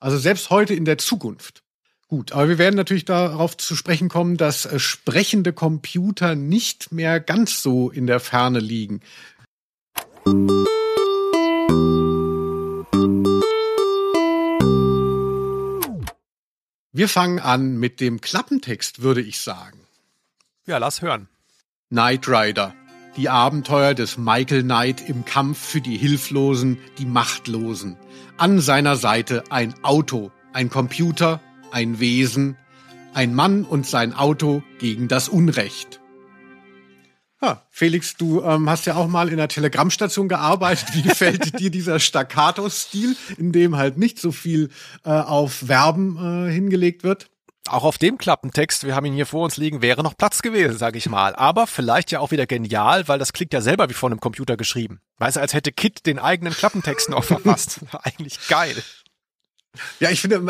Also selbst heute in der Zukunft. Gut, aber wir werden natürlich darauf zu sprechen kommen, dass äh, sprechende Computer nicht mehr ganz so in der Ferne liegen. Wir fangen an mit dem Klappentext, würde ich sagen. Ja, lass hören. Knight Rider. Die Abenteuer des Michael Knight im Kampf für die Hilflosen, die Machtlosen. An seiner Seite ein Auto, ein Computer, ein Wesen, ein Mann und sein Auto gegen das Unrecht. Ja, Felix, du ähm, hast ja auch mal in der Telegrammstation gearbeitet. Wie gefällt dir dieser Staccato-Stil, in dem halt nicht so viel äh, auf Verben äh, hingelegt wird? Auch auf dem Klappentext, wir haben ihn hier vor uns liegen, wäre noch Platz gewesen, sage ich mal. Aber vielleicht ja auch wieder genial, weil das klingt ja selber wie von einem Computer geschrieben. Weißt du, als hätte Kit den eigenen Klappentext noch verfasst. Eigentlich geil. Ja, ich finde,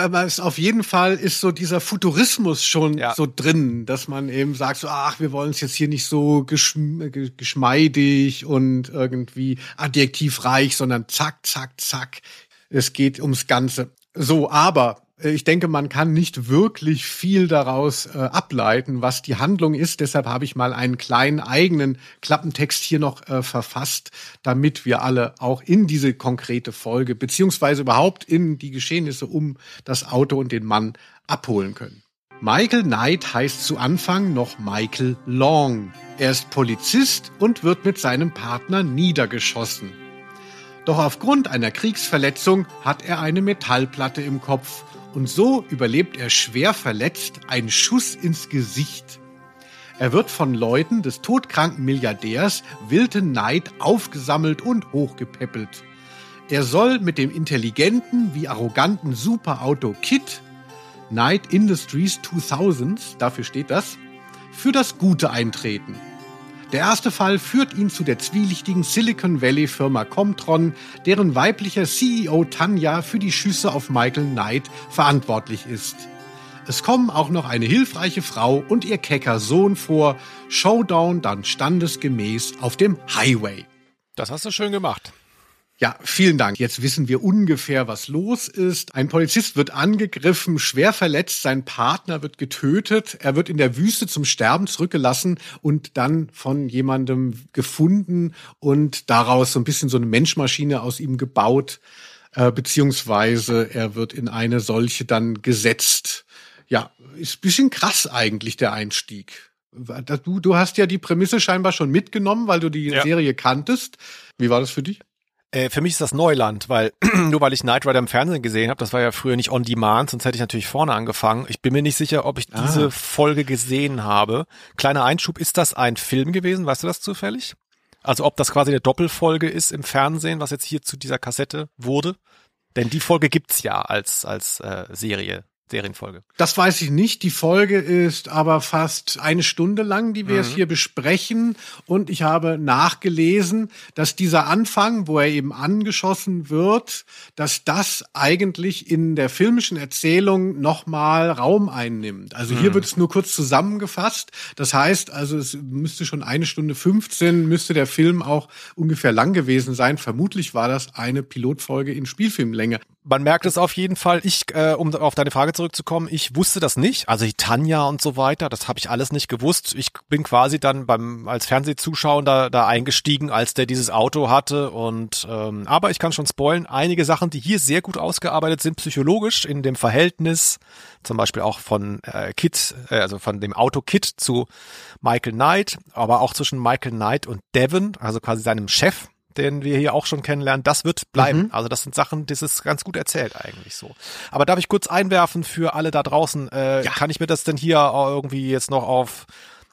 auf jeden Fall ist so dieser Futurismus schon ja. so drin, dass man eben sagt so, ach, wir wollen es jetzt hier nicht so geschm geschmeidig und irgendwie adjektivreich, sondern zack, zack, zack. Es geht ums Ganze. So, aber ich denke, man kann nicht wirklich viel daraus äh, ableiten, was die Handlung ist. Deshalb habe ich mal einen kleinen eigenen Klappentext hier noch äh, verfasst, damit wir alle auch in diese konkrete Folge beziehungsweise überhaupt in die Geschehnisse um das Auto und den Mann abholen können. Michael Knight heißt zu Anfang noch Michael Long. Er ist Polizist und wird mit seinem Partner niedergeschossen. Doch aufgrund einer Kriegsverletzung hat er eine Metallplatte im Kopf und so überlebt er schwer verletzt einen Schuss ins Gesicht. Er wird von Leuten des todkranken Milliardärs Wilton Knight aufgesammelt und hochgepäppelt. Er soll mit dem intelligenten wie arroganten Superauto Kit Knight Industries 2000, dafür steht das, für das Gute eintreten. Der erste Fall führt ihn zu der zwielichtigen Silicon Valley Firma Comtron, deren weiblicher CEO Tanja für die Schüsse auf Michael Knight verantwortlich ist. Es kommen auch noch eine hilfreiche Frau und ihr kecker Sohn vor. Showdown dann standesgemäß auf dem Highway. Das hast du schön gemacht. Ja, vielen Dank. Jetzt wissen wir ungefähr, was los ist. Ein Polizist wird angegriffen, schwer verletzt, sein Partner wird getötet, er wird in der Wüste zum Sterben zurückgelassen und dann von jemandem gefunden und daraus so ein bisschen so eine Menschmaschine aus ihm gebaut, äh, beziehungsweise er wird in eine solche dann gesetzt. Ja, ist bisschen krass eigentlich der Einstieg. Du, du hast ja die Prämisse scheinbar schon mitgenommen, weil du die ja. Serie kanntest. Wie war das für dich? Äh, für mich ist das Neuland, weil nur weil ich Knight Rider im Fernsehen gesehen habe, das war ja früher nicht on demand, sonst hätte ich natürlich vorne angefangen. Ich bin mir nicht sicher, ob ich ah. diese Folge gesehen habe. Kleiner Einschub, ist das ein Film gewesen? Weißt du das zufällig? Also ob das quasi eine Doppelfolge ist im Fernsehen, was jetzt hier zu dieser Kassette wurde? Denn die Folge gibt's ja als als äh, Serie. Serienfolge. Das weiß ich nicht. Die Folge ist aber fast eine Stunde lang, die wir mhm. jetzt hier besprechen. Und ich habe nachgelesen, dass dieser Anfang, wo er eben angeschossen wird, dass das eigentlich in der filmischen Erzählung nochmal Raum einnimmt. Also hier mhm. wird es nur kurz zusammengefasst. Das heißt, also es müsste schon eine Stunde 15, müsste der Film auch ungefähr lang gewesen sein. Vermutlich war das eine Pilotfolge in Spielfilmlänge man merkt es auf jeden Fall. Ich, äh, um auf deine Frage zurückzukommen, ich wusste das nicht. Also die Tanja und so weiter, das habe ich alles nicht gewusst. Ich bin quasi dann beim als Fernsehzuschauer da, da eingestiegen, als der dieses Auto hatte. Und ähm, aber ich kann schon spoilen, einige Sachen, die hier sehr gut ausgearbeitet sind, psychologisch in dem Verhältnis, zum Beispiel auch von äh, Kit, äh, also von dem Auto Kit zu Michael Knight, aber auch zwischen Michael Knight und Devon, also quasi seinem Chef den wir hier auch schon kennenlernen, das wird bleiben. Mhm. Also das sind Sachen, das ist ganz gut erzählt eigentlich so. Aber darf ich kurz einwerfen für alle da draußen, äh, ja. kann ich mir das denn hier irgendwie jetzt noch auf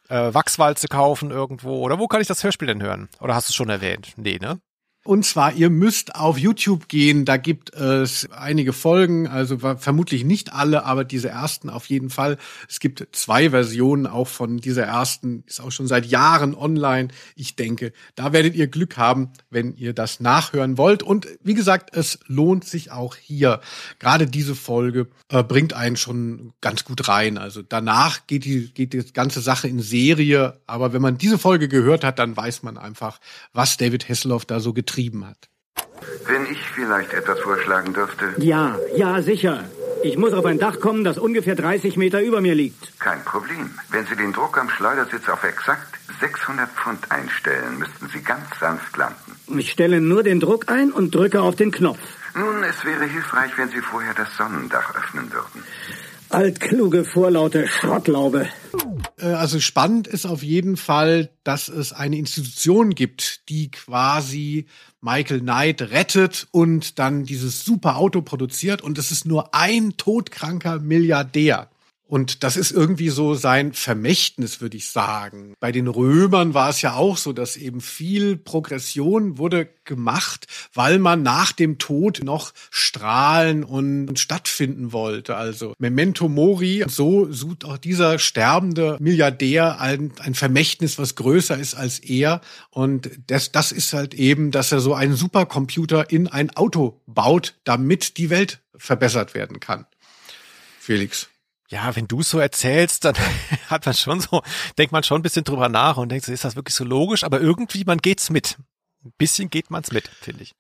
äh, Wachswalze kaufen irgendwo? Oder wo kann ich das Hörspiel denn hören? Oder hast du es schon erwähnt? Nee, ne? Und zwar, ihr müsst auf YouTube gehen, da gibt es einige Folgen, also vermutlich nicht alle, aber diese ersten auf jeden Fall. Es gibt zwei Versionen auch von dieser ersten, ist auch schon seit Jahren online. Ich denke, da werdet ihr Glück haben, wenn ihr das nachhören wollt. Und wie gesagt, es lohnt sich auch hier. Gerade diese Folge äh, bringt einen schon ganz gut rein. Also danach geht die, geht die ganze Sache in Serie. Aber wenn man diese Folge gehört hat, dann weiß man einfach, was David Hasselhoff da so getrieben getrieben hat. Wenn ich vielleicht etwas vorschlagen dürfte. Ja, ja, sicher. Ich muss auf ein Dach kommen, das ungefähr 30 Meter über mir liegt. Kein Problem. Wenn Sie den Druck am Schleudersitz auf exakt 600 Pfund einstellen, müssten Sie ganz sanft landen. Ich stelle nur den Druck ein und drücke auf den Knopf. Nun, es wäre hilfreich, wenn Sie vorher das Sonnendach öffnen würden. Altkluge, vorlaute Schrottlaube. Äh, also spannend ist auf jeden Fall, dass es eine Institution gibt, die quasi Michael Knight rettet und dann dieses super Auto produziert und es ist nur ein todkranker Milliardär. Und das ist irgendwie so sein Vermächtnis, würde ich sagen. Bei den Römern war es ja auch so, dass eben viel Progression wurde gemacht, weil man nach dem Tod noch strahlen und stattfinden wollte. Also Memento Mori, so sucht auch dieser sterbende Milliardär ein, ein Vermächtnis, was größer ist als er. Und das, das ist halt eben, dass er so einen Supercomputer in ein Auto baut, damit die Welt verbessert werden kann. Felix ja, wenn du so erzählst, dann hat man schon so, denkt man schon ein bisschen drüber nach und denkt, ist das wirklich so logisch? Aber irgendwie, man geht's mit. Ein bisschen geht man's mit, finde ich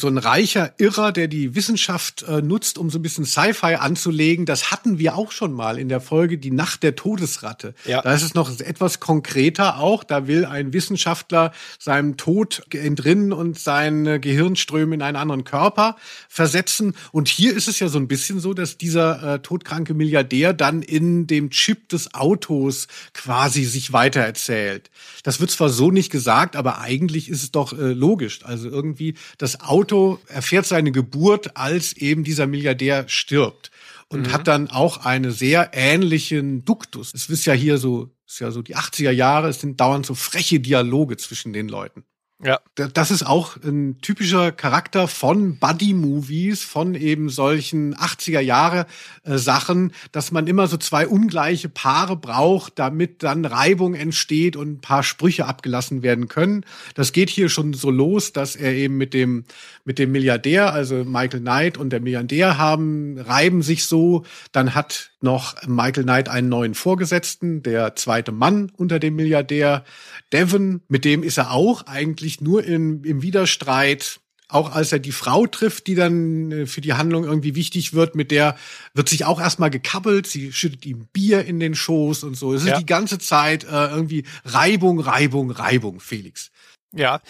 so ein reicher Irrer, der die Wissenschaft äh, nutzt, um so ein bisschen Sci-Fi anzulegen. Das hatten wir auch schon mal in der Folge Die Nacht der Todesratte. Ja. Da ist es noch etwas konkreter auch. Da will ein Wissenschaftler seinem Tod entrinnen und seine Gehirnströme in einen anderen Körper versetzen. Und hier ist es ja so ein bisschen so, dass dieser äh, todkranke Milliardär dann in dem Chip des Autos quasi sich weitererzählt. Das wird zwar so nicht gesagt, aber eigentlich ist es doch äh, logisch. Also irgendwie das Auto Auto erfährt seine Geburt, als eben dieser Milliardär stirbt und mhm. hat dann auch einen sehr ähnlichen Duktus. Es ist ja hier so, ist ja so die 80er Jahre, es sind dauernd so freche Dialoge zwischen den Leuten. Ja. Das ist auch ein typischer Charakter von Buddy-Movies, von eben solchen 80er Jahre äh, Sachen, dass man immer so zwei ungleiche Paare braucht, damit dann Reibung entsteht und ein paar Sprüche abgelassen werden können. Das geht hier schon so los, dass er eben mit dem, mit dem Milliardär, also Michael Knight und der Milliardär haben, reiben sich so. Dann hat noch Michael Knight einen neuen Vorgesetzten, der zweite Mann unter dem Milliardär. Devon, mit dem ist er auch eigentlich nur in, im Widerstreit. Auch als er die Frau trifft, die dann äh, für die Handlung irgendwie wichtig wird, mit der wird sich auch erstmal gekabbelt. Sie schüttet ihm Bier in den Schoß und so. Es ist ja. die ganze Zeit äh, irgendwie Reibung, Reibung, Reibung, Felix. Ja,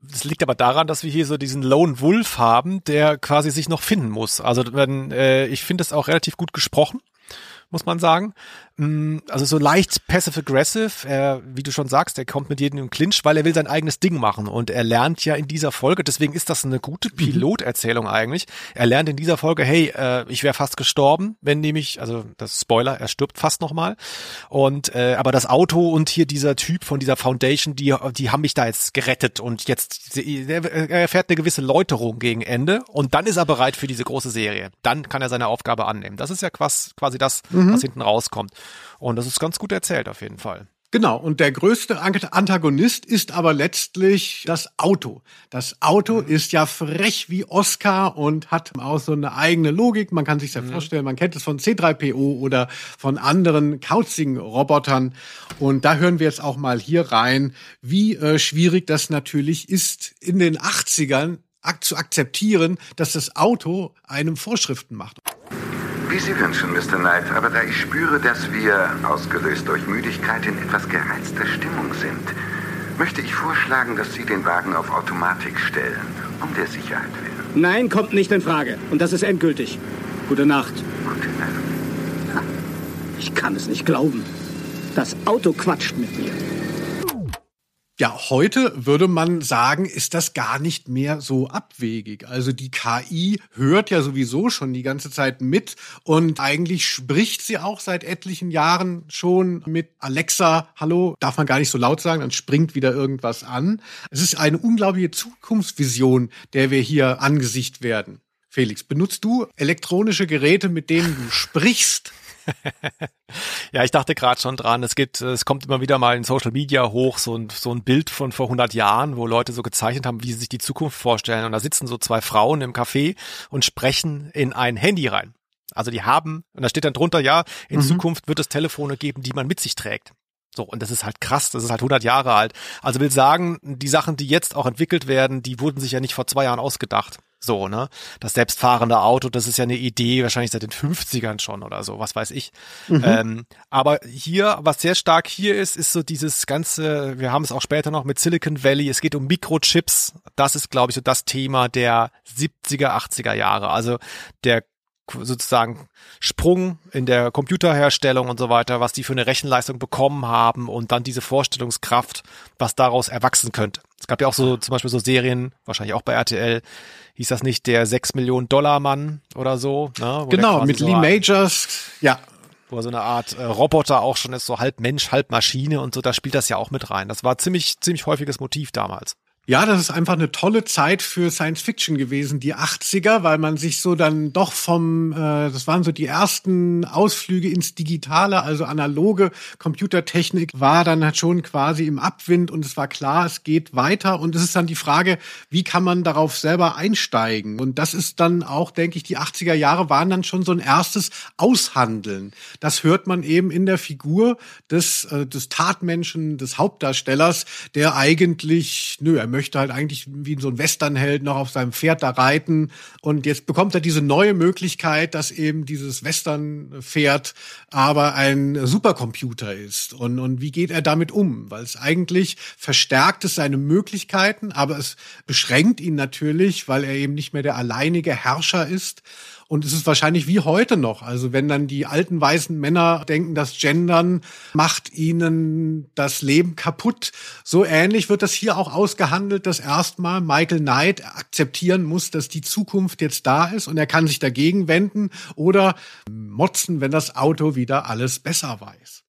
das liegt aber daran, dass wir hier so diesen Lone Wolf haben, der quasi sich noch finden muss. Also wenn, äh, ich finde es auch relativ gut gesprochen muss man sagen. Mm, also so leicht passive-aggressive, er, wie du schon sagst, er kommt mit jedem im Clinch, weil er will sein eigenes Ding machen und er lernt ja in dieser Folge, deswegen ist das eine gute mhm. Piloterzählung eigentlich, er lernt in dieser Folge, hey, äh, ich wäre fast gestorben, wenn nämlich, also das Spoiler, er stirbt fast nochmal und äh, aber das Auto und hier dieser Typ von dieser Foundation, die, die haben mich da jetzt gerettet und jetzt, er erfährt eine gewisse Läuterung gegen Ende und dann ist er bereit für diese große Serie. Dann kann er seine Aufgabe annehmen. Das ist ja quasi, quasi das, mhm. was hinten rauskommt. Und das ist ganz gut erzählt auf jeden Fall. Genau, und der größte Antagonist ist aber letztlich das Auto. Das Auto mhm. ist ja frech wie Oscar und hat auch so eine eigene Logik. Man kann sich ja mhm. vorstellen, man kennt es von C3PO oder von anderen kauzigen Robotern. Und da hören wir jetzt auch mal hier rein, wie äh, schwierig das natürlich ist, in den 80ern ak zu akzeptieren, dass das Auto einem Vorschriften macht. Wie Sie wünschen, Mr. Knight, aber da ich spüre, dass wir, ausgelöst durch Müdigkeit, in etwas gereizter Stimmung sind, möchte ich vorschlagen, dass Sie den Wagen auf Automatik stellen, um der Sicherheit willen. Nein, kommt nicht in Frage. Und das ist endgültig. Gute Nacht. Gute Nacht. Ich kann es nicht glauben. Das Auto quatscht mit mir. Ja, heute würde man sagen, ist das gar nicht mehr so abwegig. Also die KI hört ja sowieso schon die ganze Zeit mit und eigentlich spricht sie auch seit etlichen Jahren schon mit Alexa. Hallo, darf man gar nicht so laut sagen, dann springt wieder irgendwas an. Es ist eine unglaubliche Zukunftsvision, der wir hier angesicht werden. Felix, benutzt du elektronische Geräte, mit denen du sprichst? ja, ich dachte gerade schon dran. Es gibt, es kommt immer wieder mal in Social Media hoch so ein, so ein Bild von vor 100 Jahren, wo Leute so gezeichnet haben, wie sie sich die Zukunft vorstellen. Und da sitzen so zwei Frauen im Café und sprechen in ein Handy rein. Also die haben, und da steht dann drunter, ja, in mhm. Zukunft wird es Telefone geben, die man mit sich trägt. So, und das ist halt krass, das ist halt 100 Jahre alt. Also will sagen, die Sachen, die jetzt auch entwickelt werden, die wurden sich ja nicht vor zwei Jahren ausgedacht, So, ne? Das selbstfahrende Auto, das ist ja eine Idee, wahrscheinlich seit den 50ern schon oder so, was weiß ich. Mhm. Ähm, aber hier, was sehr stark hier ist, ist so dieses ganze, wir haben es auch später noch mit Silicon Valley, es geht um Mikrochips. Das ist, glaube ich, so das Thema der 70er, 80er Jahre. Also der sozusagen Sprung in der Computerherstellung und so weiter, was die für eine Rechenleistung bekommen haben und dann diese Vorstellungskraft, was daraus erwachsen könnte. Es gab ja auch so zum Beispiel so Serien, wahrscheinlich auch bei RTL, hieß das nicht der 6 Millionen Dollar Mann oder so? Ne? Genau, mit so Lee Majors, ja. Wo er so eine Art äh, Roboter auch schon ist, so halb Mensch, halb Maschine und so, da spielt das ja auch mit rein. Das war ziemlich, ziemlich häufiges Motiv damals. Ja, das ist einfach eine tolle Zeit für Science Fiction gewesen, die 80er, weil man sich so dann doch vom, äh, das waren so die ersten Ausflüge ins Digitale, also analoge Computertechnik war dann halt schon quasi im Abwind und es war klar, es geht weiter und es ist dann die Frage, wie kann man darauf selber einsteigen? Und das ist dann auch, denke ich, die 80er Jahre waren dann schon so ein erstes Aushandeln. Das hört man eben in der Figur des, äh, des Tatmenschen, des Hauptdarstellers, der eigentlich, nö, er möchte halt eigentlich wie so ein Westernheld noch auf seinem Pferd da reiten. Und jetzt bekommt er diese neue Möglichkeit, dass eben dieses Westernpferd aber ein Supercomputer ist. Und, und wie geht er damit um? Weil es eigentlich verstärkt es seine Möglichkeiten, aber es beschränkt ihn natürlich, weil er eben nicht mehr der alleinige Herrscher ist. Und es ist wahrscheinlich wie heute noch. Also wenn dann die alten weißen Männer denken, das Gendern macht ihnen das Leben kaputt. So ähnlich wird das hier auch ausgehandelt, dass erstmal Michael Knight akzeptieren muss, dass die Zukunft jetzt da ist und er kann sich dagegen wenden oder motzen, wenn das Auto wieder alles besser weiß.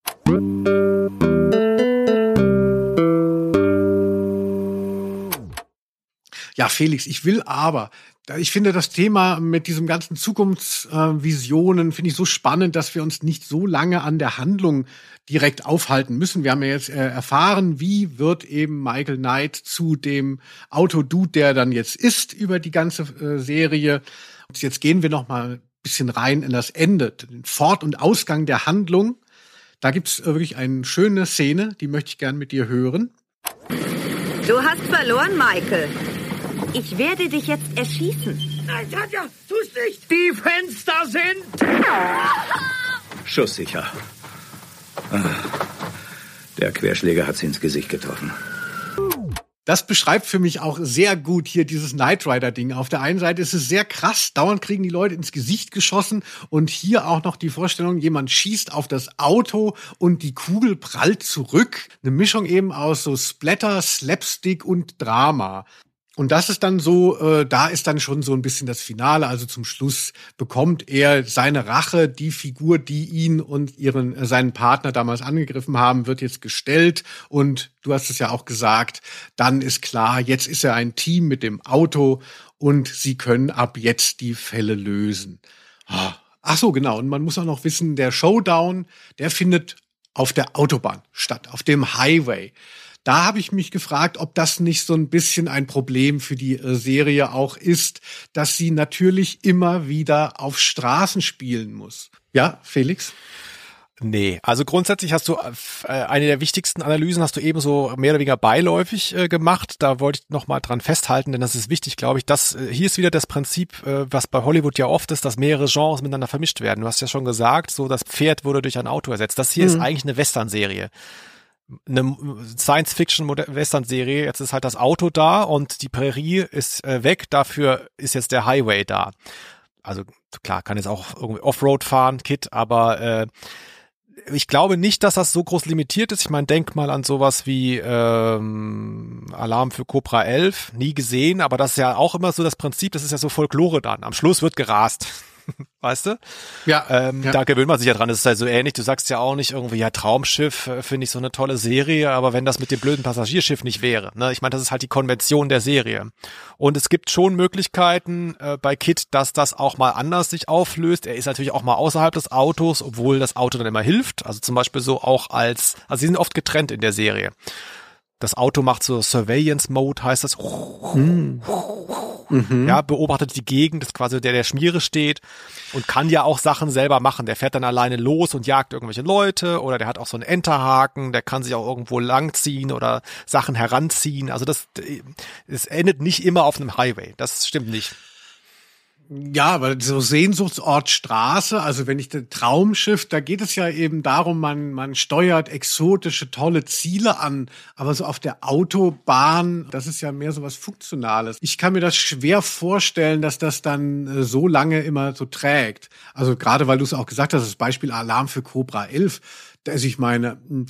Ja, Felix, ich will aber ich finde das Thema mit diesem ganzen Zukunftsvisionen finde ich so spannend, dass wir uns nicht so lange an der Handlung direkt aufhalten müssen. Wir haben ja jetzt äh, erfahren, wie wird eben Michael Knight zu dem Autodude, der dann jetzt ist über die ganze äh, Serie. Und jetzt gehen wir noch mal ein bisschen rein in das Ende, den Fort- und Ausgang der Handlung. Da gibt's äh, wirklich eine schöne Szene, die möchte ich gern mit dir hören. Du hast verloren, Michael. Ich werde dich jetzt erschießen. Nein, Tanja, tu's nicht. Die Fenster sind... Schusssicher. Der Querschläger hat sie ins Gesicht getroffen. Das beschreibt für mich auch sehr gut hier dieses Knight Rider Ding. Auf der einen Seite ist es sehr krass, dauernd kriegen die Leute ins Gesicht geschossen und hier auch noch die Vorstellung, jemand schießt auf das Auto und die Kugel prallt zurück. Eine Mischung eben aus so Splatter, Slapstick und Drama. Und das ist dann so, äh, da ist dann schon so ein bisschen das Finale. Also zum Schluss bekommt er seine Rache. Die Figur, die ihn und ihren äh, seinen Partner damals angegriffen haben, wird jetzt gestellt. Und du hast es ja auch gesagt. Dann ist klar, jetzt ist er ein Team mit dem Auto und sie können ab jetzt die Fälle lösen. Ah, ach so, genau. Und man muss auch noch wissen, der Showdown, der findet auf der Autobahn statt, auf dem Highway da habe ich mich gefragt, ob das nicht so ein bisschen ein Problem für die äh, Serie auch ist, dass sie natürlich immer wieder auf Straßen spielen muss. Ja, Felix? Nee, also grundsätzlich hast du äh, eine der wichtigsten Analysen hast du eben so mehr oder weniger beiläufig äh, gemacht. Da wollte ich noch mal dran festhalten, denn das ist wichtig, glaube ich. Dass äh, hier ist wieder das Prinzip, äh, was bei Hollywood ja oft ist, dass mehrere Genres miteinander vermischt werden. Du hast ja schon gesagt, so das Pferd wurde durch ein Auto ersetzt. Das hier mhm. ist eigentlich eine Western-Serie eine Science-Fiction-Western-Serie. Jetzt ist halt das Auto da und die Prärie ist äh, weg. Dafür ist jetzt der Highway da. Also klar, kann jetzt auch irgendwie Offroad fahren, Kit, aber äh, ich glaube nicht, dass das so groß limitiert ist. Ich meine, denk mal an sowas wie ähm, Alarm für Cobra 11, nie gesehen, aber das ist ja auch immer so das Prinzip, das ist ja so Folklore dann. Am Schluss wird gerast. weißt du? Ja, ähm, ja. Da gewöhnt man sich ja dran. Das ist halt so ähnlich. Du sagst ja auch nicht irgendwie, ja, Traumschiff äh, finde ich so eine tolle Serie, aber wenn das mit dem blöden Passagierschiff nicht wäre. Ne? Ich meine, das ist halt die Konvention der Serie. Und es gibt schon Möglichkeiten äh, bei Kit, dass das auch mal anders sich auflöst. Er ist natürlich auch mal außerhalb des Autos, obwohl das Auto dann immer hilft. Also zum Beispiel so auch als, also sie sind oft getrennt in der Serie. Das Auto macht so Surveillance Mode, heißt das. Hm. Mhm. Ja, beobachtet die Gegend, ist quasi der, der Schmiere steht und kann ja auch Sachen selber machen. Der fährt dann alleine los und jagt irgendwelche Leute oder der hat auch so einen Enterhaken, der kann sich auch irgendwo langziehen oder Sachen heranziehen. Also das, es endet nicht immer auf einem Highway. Das stimmt nicht. Ja, aber so Sehnsuchtsort Straße, also wenn ich das Traumschiff, da geht es ja eben darum, man, man steuert exotische, tolle Ziele an, aber so auf der Autobahn, das ist ja mehr so was Funktionales. Ich kann mir das schwer vorstellen, dass das dann äh, so lange immer so trägt. Also gerade weil du es auch gesagt hast, das Beispiel Alarm für Cobra 11, also ich meine, hm,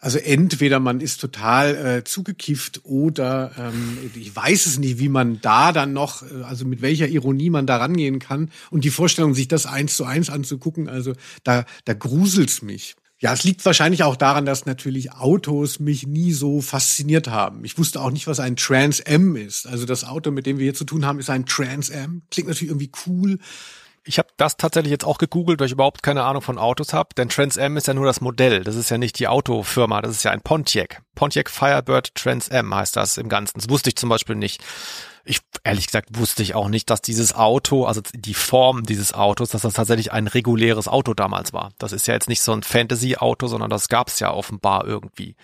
also entweder man ist total äh, zugekifft oder ähm, ich weiß es nicht, wie man da dann noch, äh, also mit welcher Ironie man da rangehen kann. Und die Vorstellung, sich das eins zu eins anzugucken, also da, da gruselt's mich. Ja, es liegt wahrscheinlich auch daran, dass natürlich Autos mich nie so fasziniert haben. Ich wusste auch nicht, was ein Trans M ist. Also das Auto, mit dem wir hier zu tun haben, ist ein Trans M. Klingt natürlich irgendwie cool. Ich habe das tatsächlich jetzt auch gegoogelt, weil ich überhaupt keine Ahnung von Autos habe. Denn Trans Am ist ja nur das Modell. Das ist ja nicht die Autofirma. Das ist ja ein Pontiac. Pontiac Firebird Trans Am heißt das im Ganzen. Das wusste ich zum Beispiel nicht. Ich, ehrlich gesagt, wusste ich auch nicht, dass dieses Auto, also die Form dieses Autos, dass das tatsächlich ein reguläres Auto damals war. Das ist ja jetzt nicht so ein Fantasy-Auto, sondern das gab es ja offenbar irgendwie.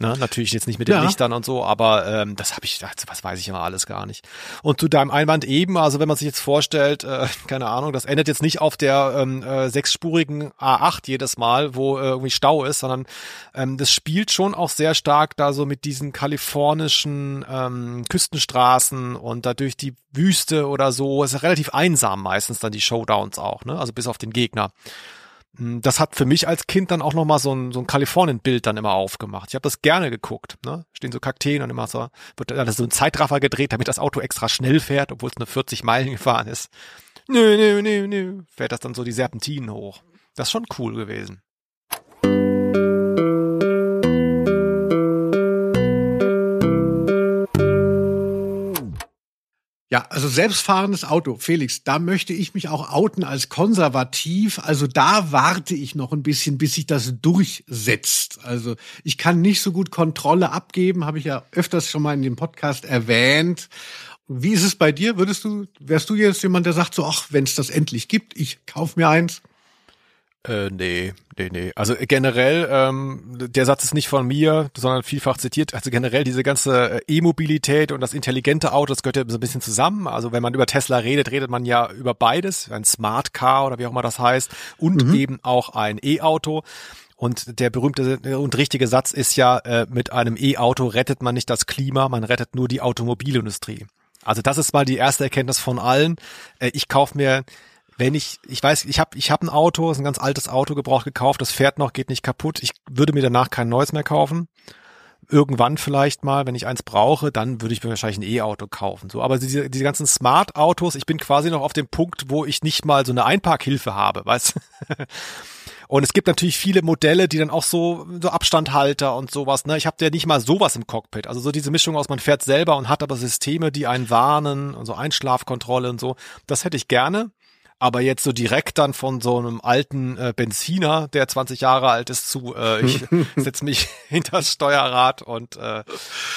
Ne, natürlich jetzt nicht mit den ja. Lichtern und so, aber ähm, das habe ich, was weiß ich immer alles gar nicht. Und zu deinem Einwand eben, also wenn man sich jetzt vorstellt, äh, keine Ahnung, das endet jetzt nicht auf der ähm, äh, sechsspurigen A8 jedes Mal, wo äh, irgendwie Stau ist, sondern ähm, das spielt schon auch sehr stark da so mit diesen kalifornischen ähm, Küstenstraßen und dadurch die Wüste oder so. Es ist relativ einsam meistens dann die Showdowns auch, ne? Also bis auf den Gegner. Hm, das hat für mich als Kind dann auch nochmal so ein, so ein Kalifornien-Bild dann immer aufgemacht. Ich habe das gerne geguckt. Ne? Stehen so Kakteen und immer so, wird dann so ein Zeitraffer gedreht, damit das Auto extra schnell fährt, obwohl es nur 40 Meilen gefahren ist. Nö, nö, nö, nö. Fährt das dann so die Serpentinen hoch. Das ist schon cool gewesen. Ja, also selbstfahrendes Auto, Felix, da möchte ich mich auch outen als konservativ. Also da warte ich noch ein bisschen, bis sich das durchsetzt. Also ich kann nicht so gut Kontrolle abgeben, habe ich ja öfters schon mal in dem Podcast erwähnt. Wie ist es bei dir? Würdest du, wärst du jetzt jemand, der sagt so, ach, wenn es das endlich gibt, ich kauf mir eins? Äh, nee, nee, nee. Also generell, ähm, der Satz ist nicht von mir, sondern vielfach zitiert. Also generell diese ganze äh, E-Mobilität und das intelligente Auto, das gehört ja so ein bisschen zusammen. Also wenn man über Tesla redet, redet man ja über beides, ein Smart Car oder wie auch immer das heißt, und mhm. eben auch ein E-Auto. Und der berühmte und richtige Satz ist ja, äh, mit einem E-Auto rettet man nicht das Klima, man rettet nur die Automobilindustrie. Also das ist mal die erste Erkenntnis von allen. Äh, ich kaufe mir wenn ich, ich weiß, ich habe ich hab ein Auto, ist ein ganz altes Auto gebraucht gekauft, das fährt noch, geht nicht kaputt. Ich würde mir danach kein neues mehr kaufen. Irgendwann vielleicht mal, wenn ich eins brauche, dann würde ich mir wahrscheinlich ein E-Auto kaufen. So, aber diese, diese ganzen Smart-Autos, ich bin quasi noch auf dem Punkt, wo ich nicht mal so eine Einparkhilfe habe, weißt Und es gibt natürlich viele Modelle, die dann auch so, so Abstandhalter und sowas, ne? Ich habe ja nicht mal sowas im Cockpit. Also so diese Mischung aus, man fährt selber und hat aber Systeme, die einen warnen und so Einschlafkontrolle und so. Das hätte ich gerne. Aber jetzt so direkt dann von so einem alten äh, Benziner, der 20 Jahre alt ist, zu äh, ich setze mich hinter das Steuerrad und äh,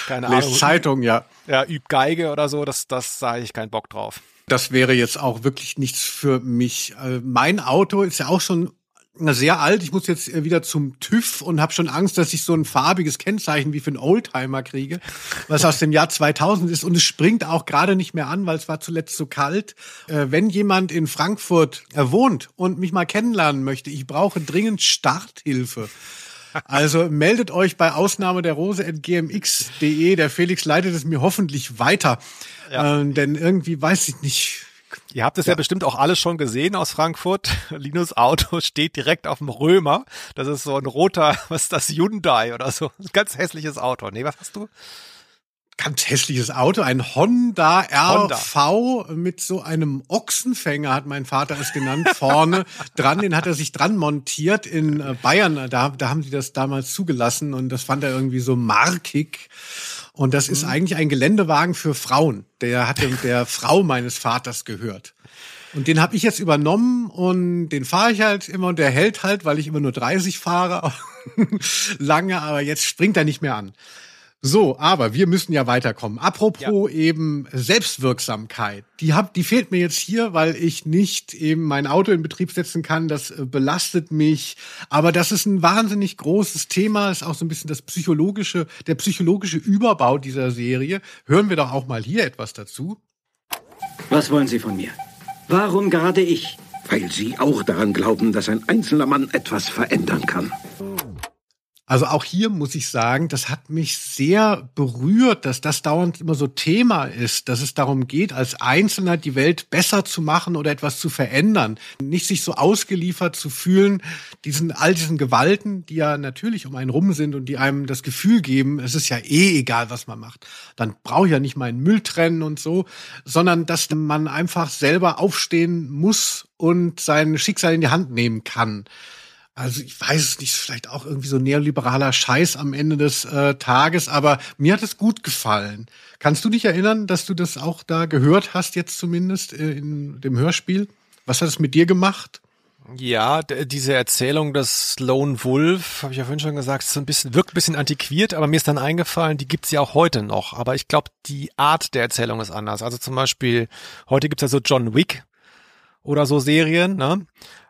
keine Ahnung. Zeitung, ja. Ja, üb Geige oder so, das, das sage ich keinen Bock drauf. Das wäre jetzt auch wirklich nichts für mich. Äh, mein Auto ist ja auch schon sehr alt. Ich muss jetzt äh, wieder zum TÜV und habe schon Angst, dass ich so ein farbiges Kennzeichen wie für einen Oldtimer kriege, was aus dem Jahr 2000 ist. Und es springt auch gerade nicht mehr an, weil es war zuletzt so kalt. Äh, wenn jemand in Frankfurt äh, wohnt und mich mal kennenlernen möchte, ich brauche dringend Starthilfe. Also meldet euch bei Ausnahme der Rose at gmx.de. Der Felix leitet es mir hoffentlich weiter. Ja. Ähm, denn irgendwie weiß ich nicht, Ihr habt es ja. ja. bestimmt auch alles schon gesehen aus Frankfurt. Linus Auto steht direkt auf dem Römer. Das ist so ein roter, was ist das, Hyundai oder so. Ein ganz hässliches Auto. Nee, was hast du? Ganz hässliches Auto, ein Honda RV Honda. mit so einem Ochsenfänger, hat mein Vater es genannt, vorne dran. Den hat er sich dran montiert in äh, Bayern. Da, da haben die das damals zugelassen und das fand er irgendwie so markig. Und das mhm. ist eigentlich ein Geländewagen für Frauen. Der hatte der Frau meines Vaters gehört. Und den habe ich jetzt übernommen und den fahre ich halt immer und der hält halt, weil ich immer nur 30 fahre. Lange, aber jetzt springt er nicht mehr an. So, aber wir müssen ja weiterkommen. Apropos ja. eben Selbstwirksamkeit. Die hab, die fehlt mir jetzt hier, weil ich nicht eben mein Auto in Betrieb setzen kann. Das äh, belastet mich. Aber das ist ein wahnsinnig großes Thema. Ist auch so ein bisschen das psychologische, der psychologische Überbau dieser Serie. Hören wir doch auch mal hier etwas dazu. Was wollen Sie von mir? Warum gerade ich? Weil Sie auch daran glauben, dass ein einzelner Mann etwas verändern kann. Also auch hier muss ich sagen, das hat mich sehr berührt, dass das dauernd immer so Thema ist, dass es darum geht, als Einzelner die Welt besser zu machen oder etwas zu verändern. Nicht sich so ausgeliefert zu fühlen, diesen, all diesen Gewalten, die ja natürlich um einen rum sind und die einem das Gefühl geben, es ist ja eh egal, was man macht. Dann brauche ich ja nicht meinen Müll trennen und so, sondern dass man einfach selber aufstehen muss und sein Schicksal in die Hand nehmen kann. Also ich weiß es nicht, vielleicht auch irgendwie so neoliberaler Scheiß am Ende des äh, Tages, aber mir hat es gut gefallen. Kannst du dich erinnern, dass du das auch da gehört hast, jetzt zumindest äh, in dem Hörspiel? Was hat es mit dir gemacht? Ja, diese Erzählung des Lone Wolf, habe ich ja vorhin schon gesagt, ist ein bisschen, wirkt ein bisschen antiquiert, aber mir ist dann eingefallen, die gibt's ja auch heute noch. Aber ich glaube, die Art der Erzählung ist anders. Also zum Beispiel, heute gibt's ja so John Wick oder so Serien, ne?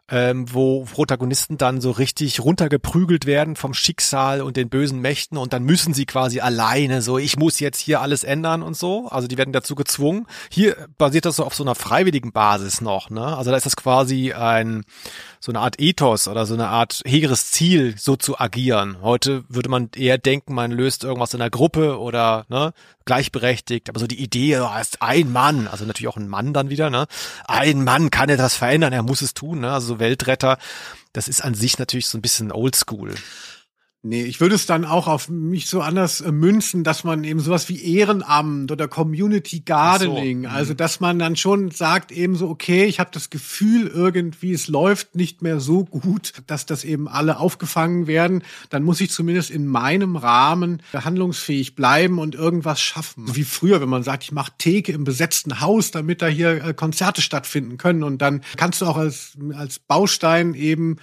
Ähm, wo Protagonisten dann so richtig runtergeprügelt werden vom Schicksal und den bösen Mächten und dann müssen sie quasi alleine so, ich muss jetzt hier alles ändern und so. Also die werden dazu gezwungen. Hier basiert das so auf so einer freiwilligen Basis noch, ne? Also da ist das quasi ein so eine Art Ethos oder so eine Art hegeres Ziel, so zu agieren. Heute würde man eher denken, man löst irgendwas in der Gruppe oder ne, gleichberechtigt. Aber so die Idee, oh, ist ein Mann, also natürlich auch ein Mann dann wieder, ne? Ein Mann kann etwas verändern, er muss es tun, ne? Also Weltretter, das ist an sich natürlich so ein bisschen oldschool. Nee, ich würde es dann auch auf mich so anders äh, münzen, dass man eben sowas wie Ehrenamt oder Community Gardening, so. Mhm. also dass man dann schon sagt eben so, okay, ich habe das Gefühl irgendwie, es läuft nicht mehr so gut, dass das eben alle aufgefangen werden, dann muss ich zumindest in meinem Rahmen handlungsfähig bleiben und irgendwas schaffen. Wie früher, wenn man sagt, ich mache Theke im besetzten Haus, damit da hier äh, Konzerte stattfinden können und dann kannst du auch als, als Baustein eben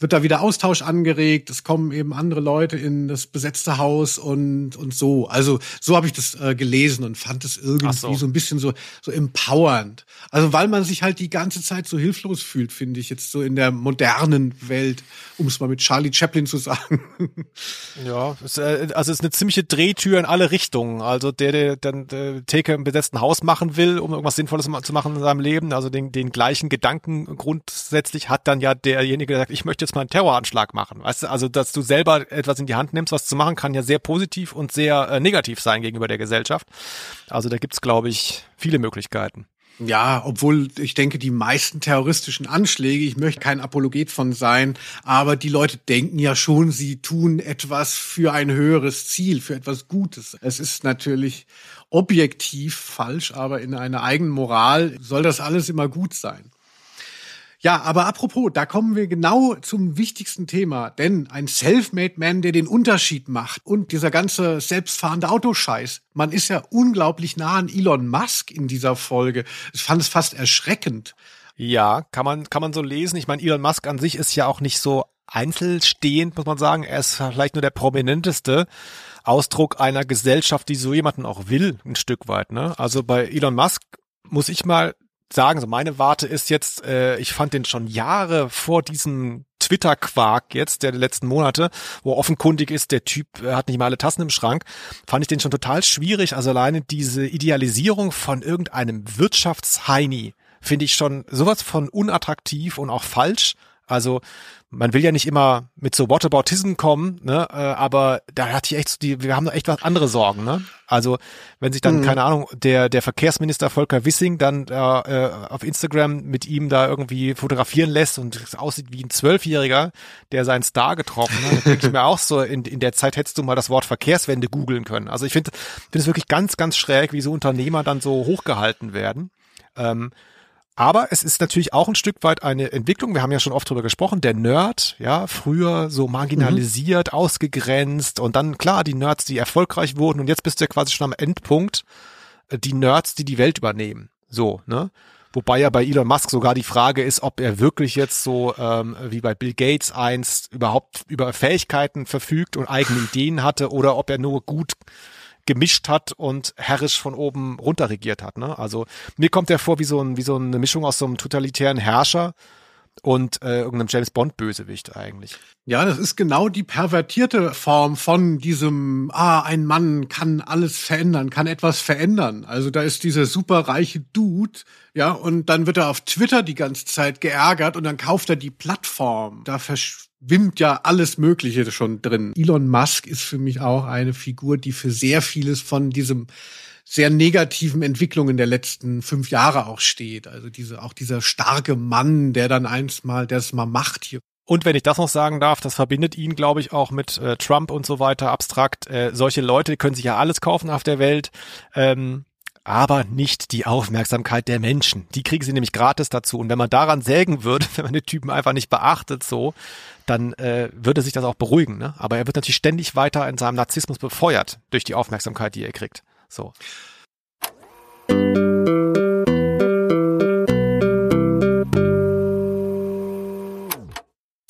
wird da wieder Austausch angeregt, es kommen eben andere Leute in das besetzte Haus und und so. Also so habe ich das äh, gelesen und fand es irgendwie so. so. ein bisschen so so empowernd. Also weil man sich halt die ganze Zeit so hilflos fühlt, finde ich jetzt so in der modernen Welt, um es mal mit Charlie Chaplin zu sagen. Ja, es, äh, also es ist eine ziemliche Drehtür in alle Richtungen. Also der, der dann der Theke im besetzten Haus machen will, um irgendwas Sinnvolles zu machen in seinem Leben, also den, den gleichen Gedanken grundsätzlich hat dann ja derjenige, der sagt, ich möchte jetzt mal einen Terroranschlag machen. Weißt du, also dass du selber etwas in die Hand nimmst, was zu machen, kann ja sehr positiv und sehr äh, negativ sein gegenüber der Gesellschaft. Also da gibt's, glaube ich, viele Möglichkeiten. Ja, obwohl ich denke, die meisten terroristischen Anschläge, ich möchte kein Apologet von sein, aber die Leute denken ja schon, sie tun etwas für ein höheres Ziel, für etwas Gutes. Es ist natürlich objektiv falsch, aber in einer eigenen Moral soll das alles immer gut sein. Ja, aber apropos, da kommen wir genau zum wichtigsten Thema. Denn ein Selfmade Man, der den Unterschied macht und dieser ganze selbstfahrende Autoscheiß. Man ist ja unglaublich nah an Elon Musk in dieser Folge. Ich fand es fast erschreckend. Ja, kann man, kann man so lesen. Ich meine, Elon Musk an sich ist ja auch nicht so einzelstehend, muss man sagen. Er ist vielleicht nur der prominenteste Ausdruck einer Gesellschaft, die so jemanden auch will, ein Stück weit. Ne? Also bei Elon Musk muss ich mal sagen, so meine Warte ist jetzt, äh, ich fand den schon Jahre vor diesem Twitter-Quark jetzt der letzten Monate, wo offenkundig ist, der Typ äh, hat nicht mal alle Tassen im Schrank, fand ich den schon total schwierig. Also alleine diese Idealisierung von irgendeinem Wirtschaftsheini finde ich schon sowas von unattraktiv und auch falsch. Also man will ja nicht immer mit so Whataboutism kommen, ne, äh, aber da hatte ich echt so die, wir haben da echt was andere Sorgen, ne? Also wenn sich dann, mhm. keine Ahnung, der, der Verkehrsminister Volker Wissing dann äh, auf Instagram mit ihm da irgendwie fotografieren lässt und es aussieht wie ein Zwölfjähriger, der seinen Star getroffen hat, denke ich mir auch so, in, in der Zeit hättest du mal das Wort Verkehrswende googeln können. Also ich finde finde es wirklich ganz, ganz schräg, wie so Unternehmer dann so hochgehalten werden. Ähm, aber es ist natürlich auch ein Stück weit eine Entwicklung. Wir haben ja schon oft drüber gesprochen. Der Nerd, ja, früher so marginalisiert, mhm. ausgegrenzt und dann klar die Nerds, die erfolgreich wurden und jetzt bist du ja quasi schon am Endpunkt. Äh, die Nerds, die die Welt übernehmen. So, ne? Wobei ja bei Elon Musk sogar die Frage ist, ob er wirklich jetzt so ähm, wie bei Bill Gates einst überhaupt über Fähigkeiten verfügt und eigene Ideen hatte oder ob er nur gut gemischt hat und herrisch von oben runter regiert hat. Ne? Also mir kommt er vor wie so, ein, wie so eine Mischung aus so einem totalitären Herrscher und äh, irgendeinem James Bond Bösewicht eigentlich. Ja, das ist genau die pervertierte Form von diesem, ah, ein Mann kann alles verändern, kann etwas verändern. Also da ist dieser superreiche Dude, ja, und dann wird er auf Twitter die ganze Zeit geärgert und dann kauft er die Plattform. Da verschwimmt ja alles Mögliche schon drin. Elon Musk ist für mich auch eine Figur, die für sehr vieles von diesem sehr negativen Entwicklungen der letzten fünf Jahre auch steht. Also diese, auch dieser starke Mann, der dann eins mal, der es mal macht hier. Und wenn ich das noch sagen darf, das verbindet ihn, glaube ich, auch mit äh, Trump und so weiter abstrakt. Äh, solche Leute können sich ja alles kaufen auf der Welt. Ähm, aber nicht die Aufmerksamkeit der Menschen. Die kriegen sie nämlich gratis dazu. Und wenn man daran sägen würde, wenn man den Typen einfach nicht beachtet, so, dann äh, würde sich das auch beruhigen. Ne? Aber er wird natürlich ständig weiter in seinem Narzissmus befeuert durch die Aufmerksamkeit, die er kriegt. So.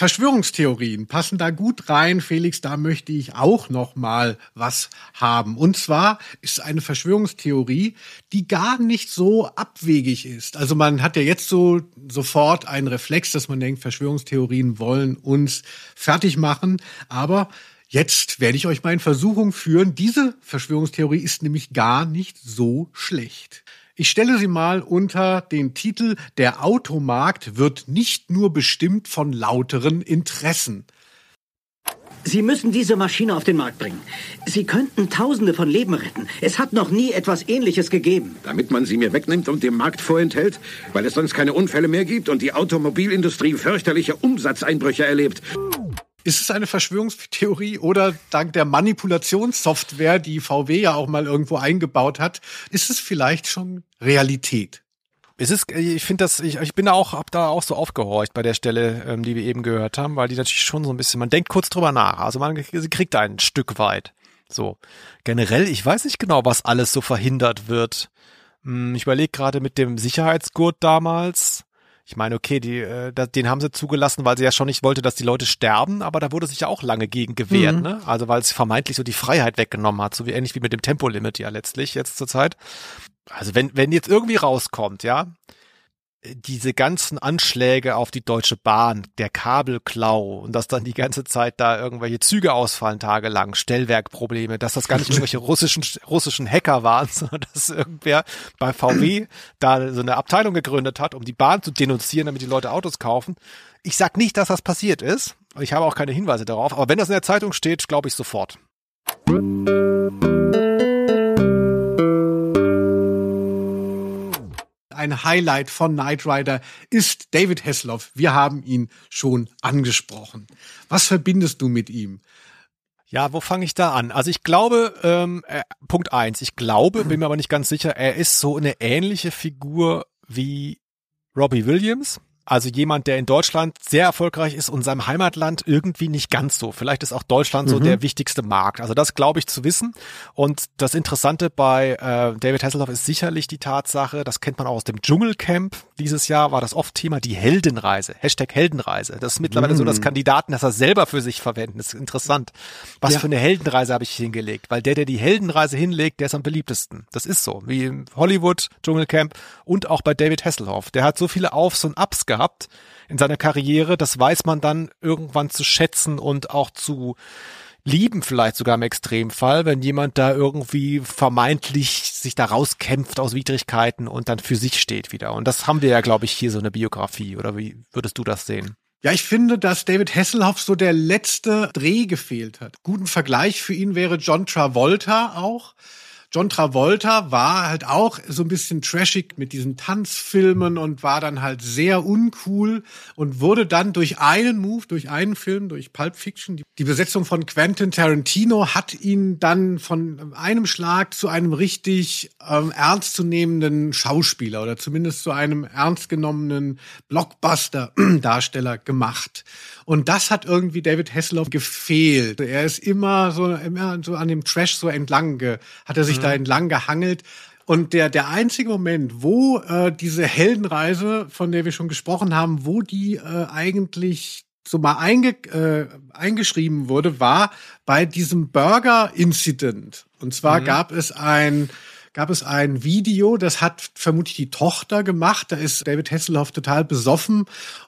Verschwörungstheorien passen da gut rein, Felix. Da möchte ich auch noch mal was haben. Und zwar ist eine Verschwörungstheorie, die gar nicht so abwegig ist. Also man hat ja jetzt so sofort einen Reflex, dass man denkt, Verschwörungstheorien wollen uns fertig machen. Aber jetzt werde ich euch mal in Versuchung führen. Diese Verschwörungstheorie ist nämlich gar nicht so schlecht. Ich stelle sie mal unter den Titel Der Automarkt wird nicht nur bestimmt von lauteren Interessen. Sie müssen diese Maschine auf den Markt bringen. Sie könnten Tausende von Leben retten. Es hat noch nie etwas Ähnliches gegeben. Damit man sie mir wegnimmt und dem Markt vorenthält, weil es sonst keine Unfälle mehr gibt und die Automobilindustrie fürchterliche Umsatzeinbrüche erlebt. Ist es eine Verschwörungstheorie oder dank der Manipulationssoftware, die VW ja auch mal irgendwo eingebaut hat, ist es vielleicht schon Realität? Es ist, ich finde das, ich, ich bin da auch, hab da auch so aufgehorcht bei der Stelle, ähm, die wir eben gehört haben, weil die natürlich schon so ein bisschen, man denkt kurz drüber nach, also man sie kriegt ein Stück weit. So. Generell, ich weiß nicht genau, was alles so verhindert wird. Hm, ich überlege gerade mit dem Sicherheitsgurt damals, ich meine, okay, die, äh, den haben sie zugelassen, weil sie ja schon nicht wollte, dass die Leute sterben, aber da wurde sich ja auch lange gegen gewehrt, mhm. ne? Also weil es vermeintlich so die Freiheit weggenommen hat, so wie ähnlich wie mit dem Tempolimit ja letztlich jetzt zur Zeit. Also wenn, wenn jetzt irgendwie rauskommt, ja, diese ganzen Anschläge auf die Deutsche Bahn, der Kabelklau und dass dann die ganze Zeit da irgendwelche Züge ausfallen tagelang, Stellwerkprobleme, dass das gar nicht irgendwelche russischen russischen Hacker waren, sondern dass irgendwer bei VW da so eine Abteilung gegründet hat, um die Bahn zu denunzieren, damit die Leute Autos kaufen. Ich sag nicht, dass das passiert ist. Ich habe auch keine Hinweise darauf, aber wenn das in der Zeitung steht, glaube ich sofort. Ein Highlight von Knight Rider ist David Hasselhoff. Wir haben ihn schon angesprochen. Was verbindest du mit ihm? Ja, wo fange ich da an? Also ich glaube, ähm, äh, Punkt eins, ich glaube, bin mir aber nicht ganz sicher, er ist so eine ähnliche Figur wie Robbie Williams. Also jemand, der in Deutschland sehr erfolgreich ist und seinem Heimatland irgendwie nicht ganz so. Vielleicht ist auch Deutschland mhm. so der wichtigste Markt. Also das glaube ich zu wissen. Und das Interessante bei äh, David Hasselhoff ist sicherlich die Tatsache, das kennt man auch aus dem Dschungelcamp dieses Jahr, war das oft Thema die Heldenreise. Hashtag Heldenreise. Das ist mittlerweile mhm. so, dass mhm. Kandidaten das selber für sich verwenden. Das ist interessant. Was ja. für eine Heldenreise habe ich hingelegt? Weil der, der die Heldenreise hinlegt, der ist am beliebtesten. Das ist so. Wie im Hollywood, Dschungelcamp und auch bei David Hasselhoff. Der hat so viele Aufs und Ups gehabt gehabt in seiner Karriere. Das weiß man dann irgendwann zu schätzen und auch zu lieben vielleicht sogar im Extremfall, wenn jemand da irgendwie vermeintlich sich da rauskämpft aus Widrigkeiten und dann für sich steht wieder. Und das haben wir ja, glaube ich, hier so eine Biografie. Oder wie würdest du das sehen? Ja, ich finde, dass David Hasselhoff so der letzte Dreh gefehlt hat. Guten Vergleich für ihn wäre John Travolta auch. John Travolta war halt auch so ein bisschen trashig mit diesen Tanzfilmen und war dann halt sehr uncool und wurde dann durch einen Move, durch einen Film, durch Pulp Fiction, die, die Besetzung von Quentin Tarantino hat ihn dann von einem Schlag zu einem richtig ähm, ernstzunehmenden Schauspieler oder zumindest zu einem ernstgenommenen Blockbuster-Darsteller gemacht. Und das hat irgendwie David Hasselhoff gefehlt. Er ist immer so, immer so an dem Trash so entlang, hat er sich mhm. da entlang gehangelt. Und der, der einzige Moment, wo äh, diese Heldenreise, von der wir schon gesprochen haben, wo die äh, eigentlich so mal einge, äh, eingeschrieben wurde, war bei diesem Burger-Incident. Und zwar mhm. gab es ein gab es ein Video, das hat vermutlich die Tochter gemacht. Da ist David Hasselhoff total besoffen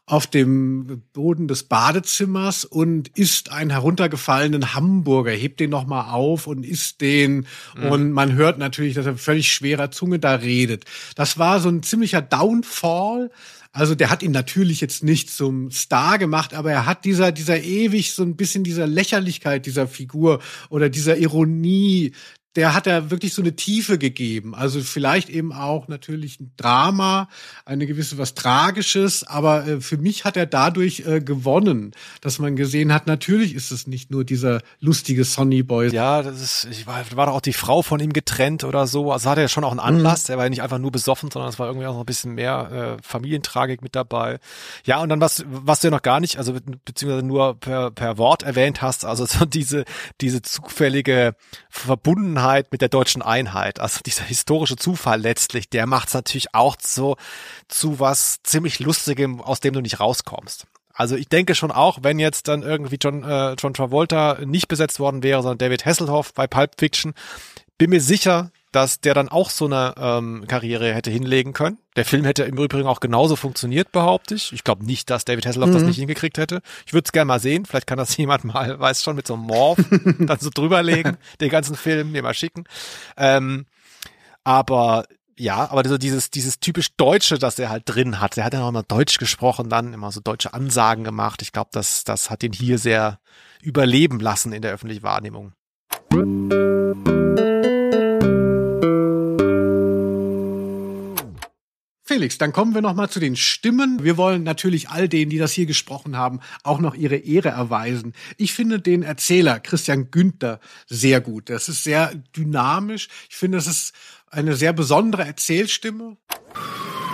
auf dem Boden des Badezimmers und isst einen heruntergefallenen Hamburger, hebt den nochmal auf und isst den. Mhm. Und man hört natürlich, dass er völlig schwerer Zunge da redet. Das war so ein ziemlicher Downfall. Also der hat ihn natürlich jetzt nicht zum Star gemacht, aber er hat dieser, dieser ewig so ein bisschen dieser Lächerlichkeit dieser Figur oder dieser Ironie, der hat er wirklich so eine Tiefe gegeben. Also vielleicht eben auch natürlich ein Drama, eine gewisse was Tragisches, aber äh, für mich hat er dadurch äh, gewonnen, dass man gesehen hat, natürlich ist es nicht nur dieser lustige Sonny Boy. Ja, das ist, ich war, war doch auch die Frau von ihm getrennt oder so. Also hatte er schon auch einen Anlass. Mhm. Er war ja nicht einfach nur besoffen, sondern es war irgendwie auch noch ein bisschen mehr äh, Familientragik mit dabei. Ja, und dann was, was du ja noch gar nicht, also beziehungsweise nur per, per Wort erwähnt hast, also so diese, diese zufällige Verbundenheit Verbundenheit mit der deutschen Einheit. Also dieser historische Zufall letztlich, der macht es natürlich auch so zu was ziemlich Lustigem, aus dem du nicht rauskommst. Also ich denke schon auch, wenn jetzt dann irgendwie John, äh, John Travolta nicht besetzt worden wäre, sondern David Hasselhoff bei Pulp Fiction, bin mir sicher, dass der dann auch so eine ähm, Karriere hätte hinlegen können. Der Film hätte im Übrigen auch genauso funktioniert, behaupte ich. Ich glaube nicht, dass David Hasselhoff mhm. das nicht hingekriegt hätte. Ich würde es gerne mal sehen. Vielleicht kann das jemand mal, weiß schon, mit so einem Morph dann so drüberlegen, den ganzen Film mir mal schicken. Ähm, aber ja, aber so dieses, dieses typisch Deutsche, das er halt drin hat. Er hat ja auch immer Deutsch gesprochen, dann immer so deutsche Ansagen gemacht. Ich glaube, das, das hat ihn hier sehr überleben lassen in der öffentlichen Wahrnehmung. Felix, dann kommen wir noch mal zu den Stimmen. Wir wollen natürlich all denen, die das hier gesprochen haben, auch noch ihre Ehre erweisen. Ich finde den Erzähler Christian Günther sehr gut. Das ist sehr dynamisch. Ich finde, das ist eine sehr besondere Erzählstimme.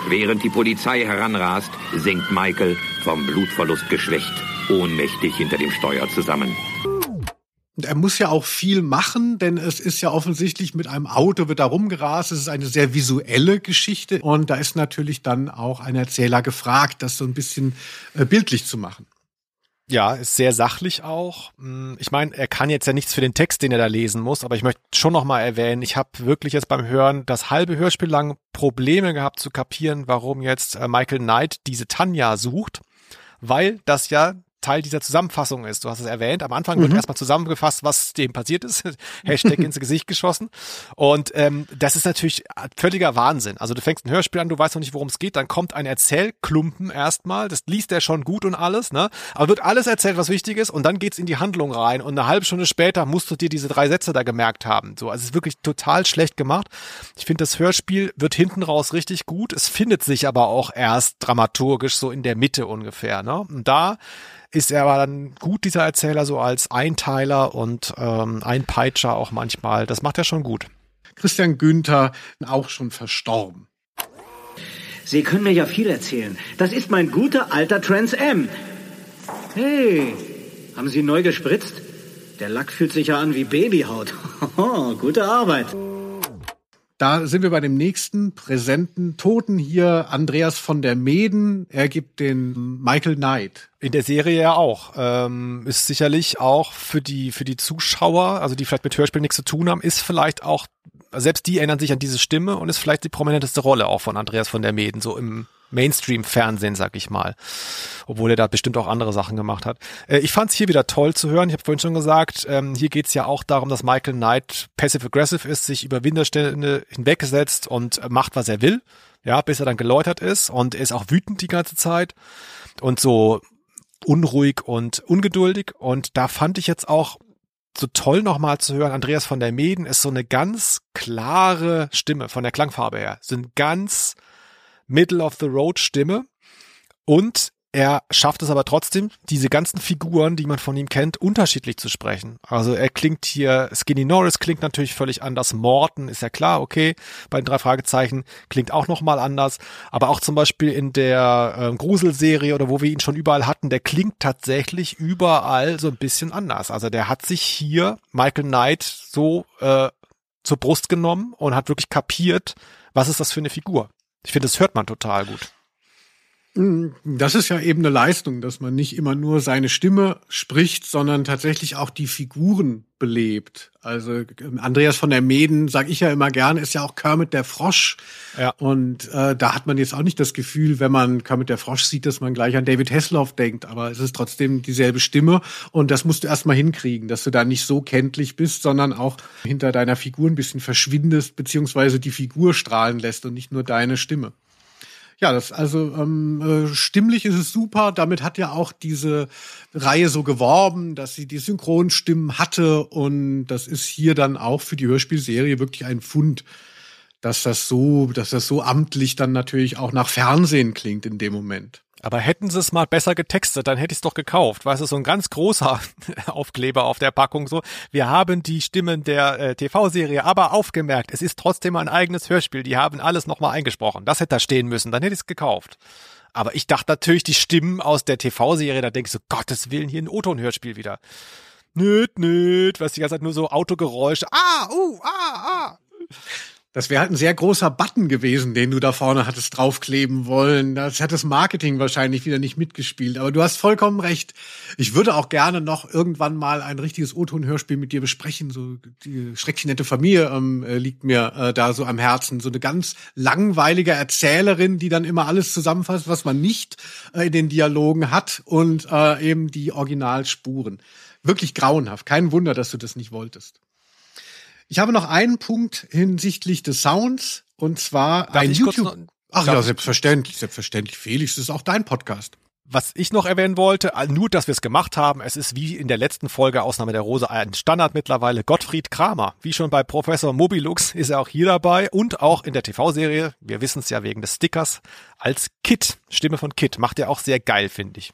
Während die Polizei heranrast, sinkt Michael, vom Blutverlust geschwächt, ohnmächtig hinter dem Steuer zusammen. Und er muss ja auch viel machen, denn es ist ja offensichtlich mit einem Auto wird da rumgerast. Es ist eine sehr visuelle Geschichte und da ist natürlich dann auch ein Erzähler gefragt, das so ein bisschen äh, bildlich zu machen. Ja, ist sehr sachlich auch. Hm, ich meine, er kann jetzt ja nichts für den Text, den er da lesen muss, aber ich möchte schon noch mal erwähnen, ich habe wirklich jetzt beim Hören das halbe Hörspiel lang Probleme gehabt zu kapieren, warum jetzt äh, Michael Knight diese Tanja sucht, weil das ja Teil dieser Zusammenfassung ist. Du hast es erwähnt. Am Anfang wird mhm. erstmal zusammengefasst, was dem passiert ist. Hashtag ins Gesicht geschossen. Und ähm, das ist natürlich völliger Wahnsinn. Also du fängst ein Hörspiel an, du weißt noch nicht, worum es geht, dann kommt ein Erzählklumpen erstmal. Das liest er schon gut und alles, ne? Aber wird alles erzählt, was wichtig ist, und dann geht's in die Handlung rein. Und eine halbe Stunde später musst du dir diese drei Sätze da gemerkt haben. So, also es ist wirklich total schlecht gemacht. Ich finde, das Hörspiel wird hinten raus richtig gut. Es findet sich aber auch erst dramaturgisch so in der Mitte ungefähr. Ne? Und da ist er aber dann gut, dieser Erzähler, so als Einteiler und ähm, Einpeitscher auch manchmal. Das macht er schon gut. Christian Günther, auch schon verstorben. Sie können mir ja viel erzählen. Das ist mein guter alter Trans M. Hey, haben Sie neu gespritzt? Der Lack fühlt sich ja an wie Babyhaut. Gute Arbeit. Da sind wir bei dem nächsten präsenten Toten hier, Andreas von der Meden. Er gibt den Michael Knight. In der Serie ja auch. Ähm, ist sicherlich auch für die, für die Zuschauer, also die vielleicht mit Hörspiel nichts zu tun haben, ist vielleicht auch, selbst die erinnern sich an diese Stimme und ist vielleicht die prominenteste Rolle auch von Andreas von der Meden, so im Mainstream-Fernsehen, sag ich mal. Obwohl er da bestimmt auch andere Sachen gemacht hat. Äh, ich fand es hier wieder toll zu hören. Ich habe vorhin schon gesagt, ähm, hier geht's ja auch darum, dass Michael Knight passive-aggressive ist, sich über Widerstände hinwegsetzt und macht, was er will. Ja, bis er dann geläutert ist und er ist auch wütend die ganze Zeit und so unruhig und ungeduldig. Und da fand ich jetzt auch so toll nochmal zu hören, Andreas von der Meden ist so eine ganz klare Stimme von der Klangfarbe her. Sind ganz Middle-of-the-Road-Stimme. Und er schafft es aber trotzdem, diese ganzen Figuren, die man von ihm kennt, unterschiedlich zu sprechen. Also er klingt hier, Skinny Norris klingt natürlich völlig anders, Morton ist ja klar, okay, bei den drei Fragezeichen klingt auch nochmal anders, aber auch zum Beispiel in der äh, Gruselserie oder wo wir ihn schon überall hatten, der klingt tatsächlich überall so ein bisschen anders. Also der hat sich hier Michael Knight so äh, zur Brust genommen und hat wirklich kapiert, was ist das für eine Figur. Ich finde, das hört man total gut. Das ist ja eben eine Leistung, dass man nicht immer nur seine Stimme spricht, sondern tatsächlich auch die Figuren belebt. Also Andreas von der Meden, sag ich ja immer gerne, ist ja auch Kermit der Frosch. Ja. Und äh, da hat man jetzt auch nicht das Gefühl, wenn man Kermit der Frosch sieht, dass man gleich an David Hasselhoff denkt. Aber es ist trotzdem dieselbe Stimme. Und das musst du erstmal hinkriegen, dass du da nicht so kenntlich bist, sondern auch hinter deiner Figur ein bisschen verschwindest, beziehungsweise die Figur strahlen lässt und nicht nur deine Stimme. Ja, das also ähm, äh, stimmlich ist es super. Damit hat ja auch diese Reihe so geworben, dass sie die Synchronstimmen hatte und das ist hier dann auch für die Hörspielserie wirklich ein Fund, dass das so, dass das so amtlich dann natürlich auch nach Fernsehen klingt in dem Moment. Aber hätten sie es mal besser getextet, dann hätte ich es doch gekauft. Weißt du, so ein ganz großer Aufkleber auf der Packung so. Wir haben die Stimmen der äh, TV-Serie aber aufgemerkt. Es ist trotzdem ein eigenes Hörspiel. Die haben alles nochmal eingesprochen. Das hätte da stehen müssen. Dann hätte ich es gekauft. Aber ich dachte natürlich, die Stimmen aus der TV-Serie, da denke ich so, Gottes Willen, hier ein O-Ton-Hörspiel wieder. Nöt, nöt, was die ganze Zeit nur so Autogeräusche. Ah, uh, ah, ah. Das wäre halt ein sehr großer Button gewesen, den du da vorne hattest draufkleben wollen. Das hat das Marketing wahrscheinlich wieder nicht mitgespielt. Aber du hast vollkommen recht. Ich würde auch gerne noch irgendwann mal ein richtiges O-Ton-Hörspiel mit dir besprechen. So die schrecklich nette Familie ähm, äh, liegt mir äh, da so am Herzen. So eine ganz langweilige Erzählerin, die dann immer alles zusammenfasst, was man nicht äh, in den Dialogen hat und äh, eben die Originalspuren. Wirklich grauenhaft. Kein Wunder, dass du das nicht wolltest. Ich habe noch einen Punkt hinsichtlich des Sounds und zwar Darf ein YouTube. Ach ja, selbstverständlich, selbstverständlich. Felix, das ist auch dein Podcast. Was ich noch erwähnen wollte, äh, nur, dass wir es gemacht haben, es ist wie in der letzten Folge Ausnahme der Rose ein Standard mittlerweile. Gottfried Kramer, wie schon bei Professor Mobilux, ist er auch hier dabei und auch in der TV-Serie, wir wissen es ja wegen des Stickers, als Kit, Stimme von Kit, macht er auch sehr geil, finde ich.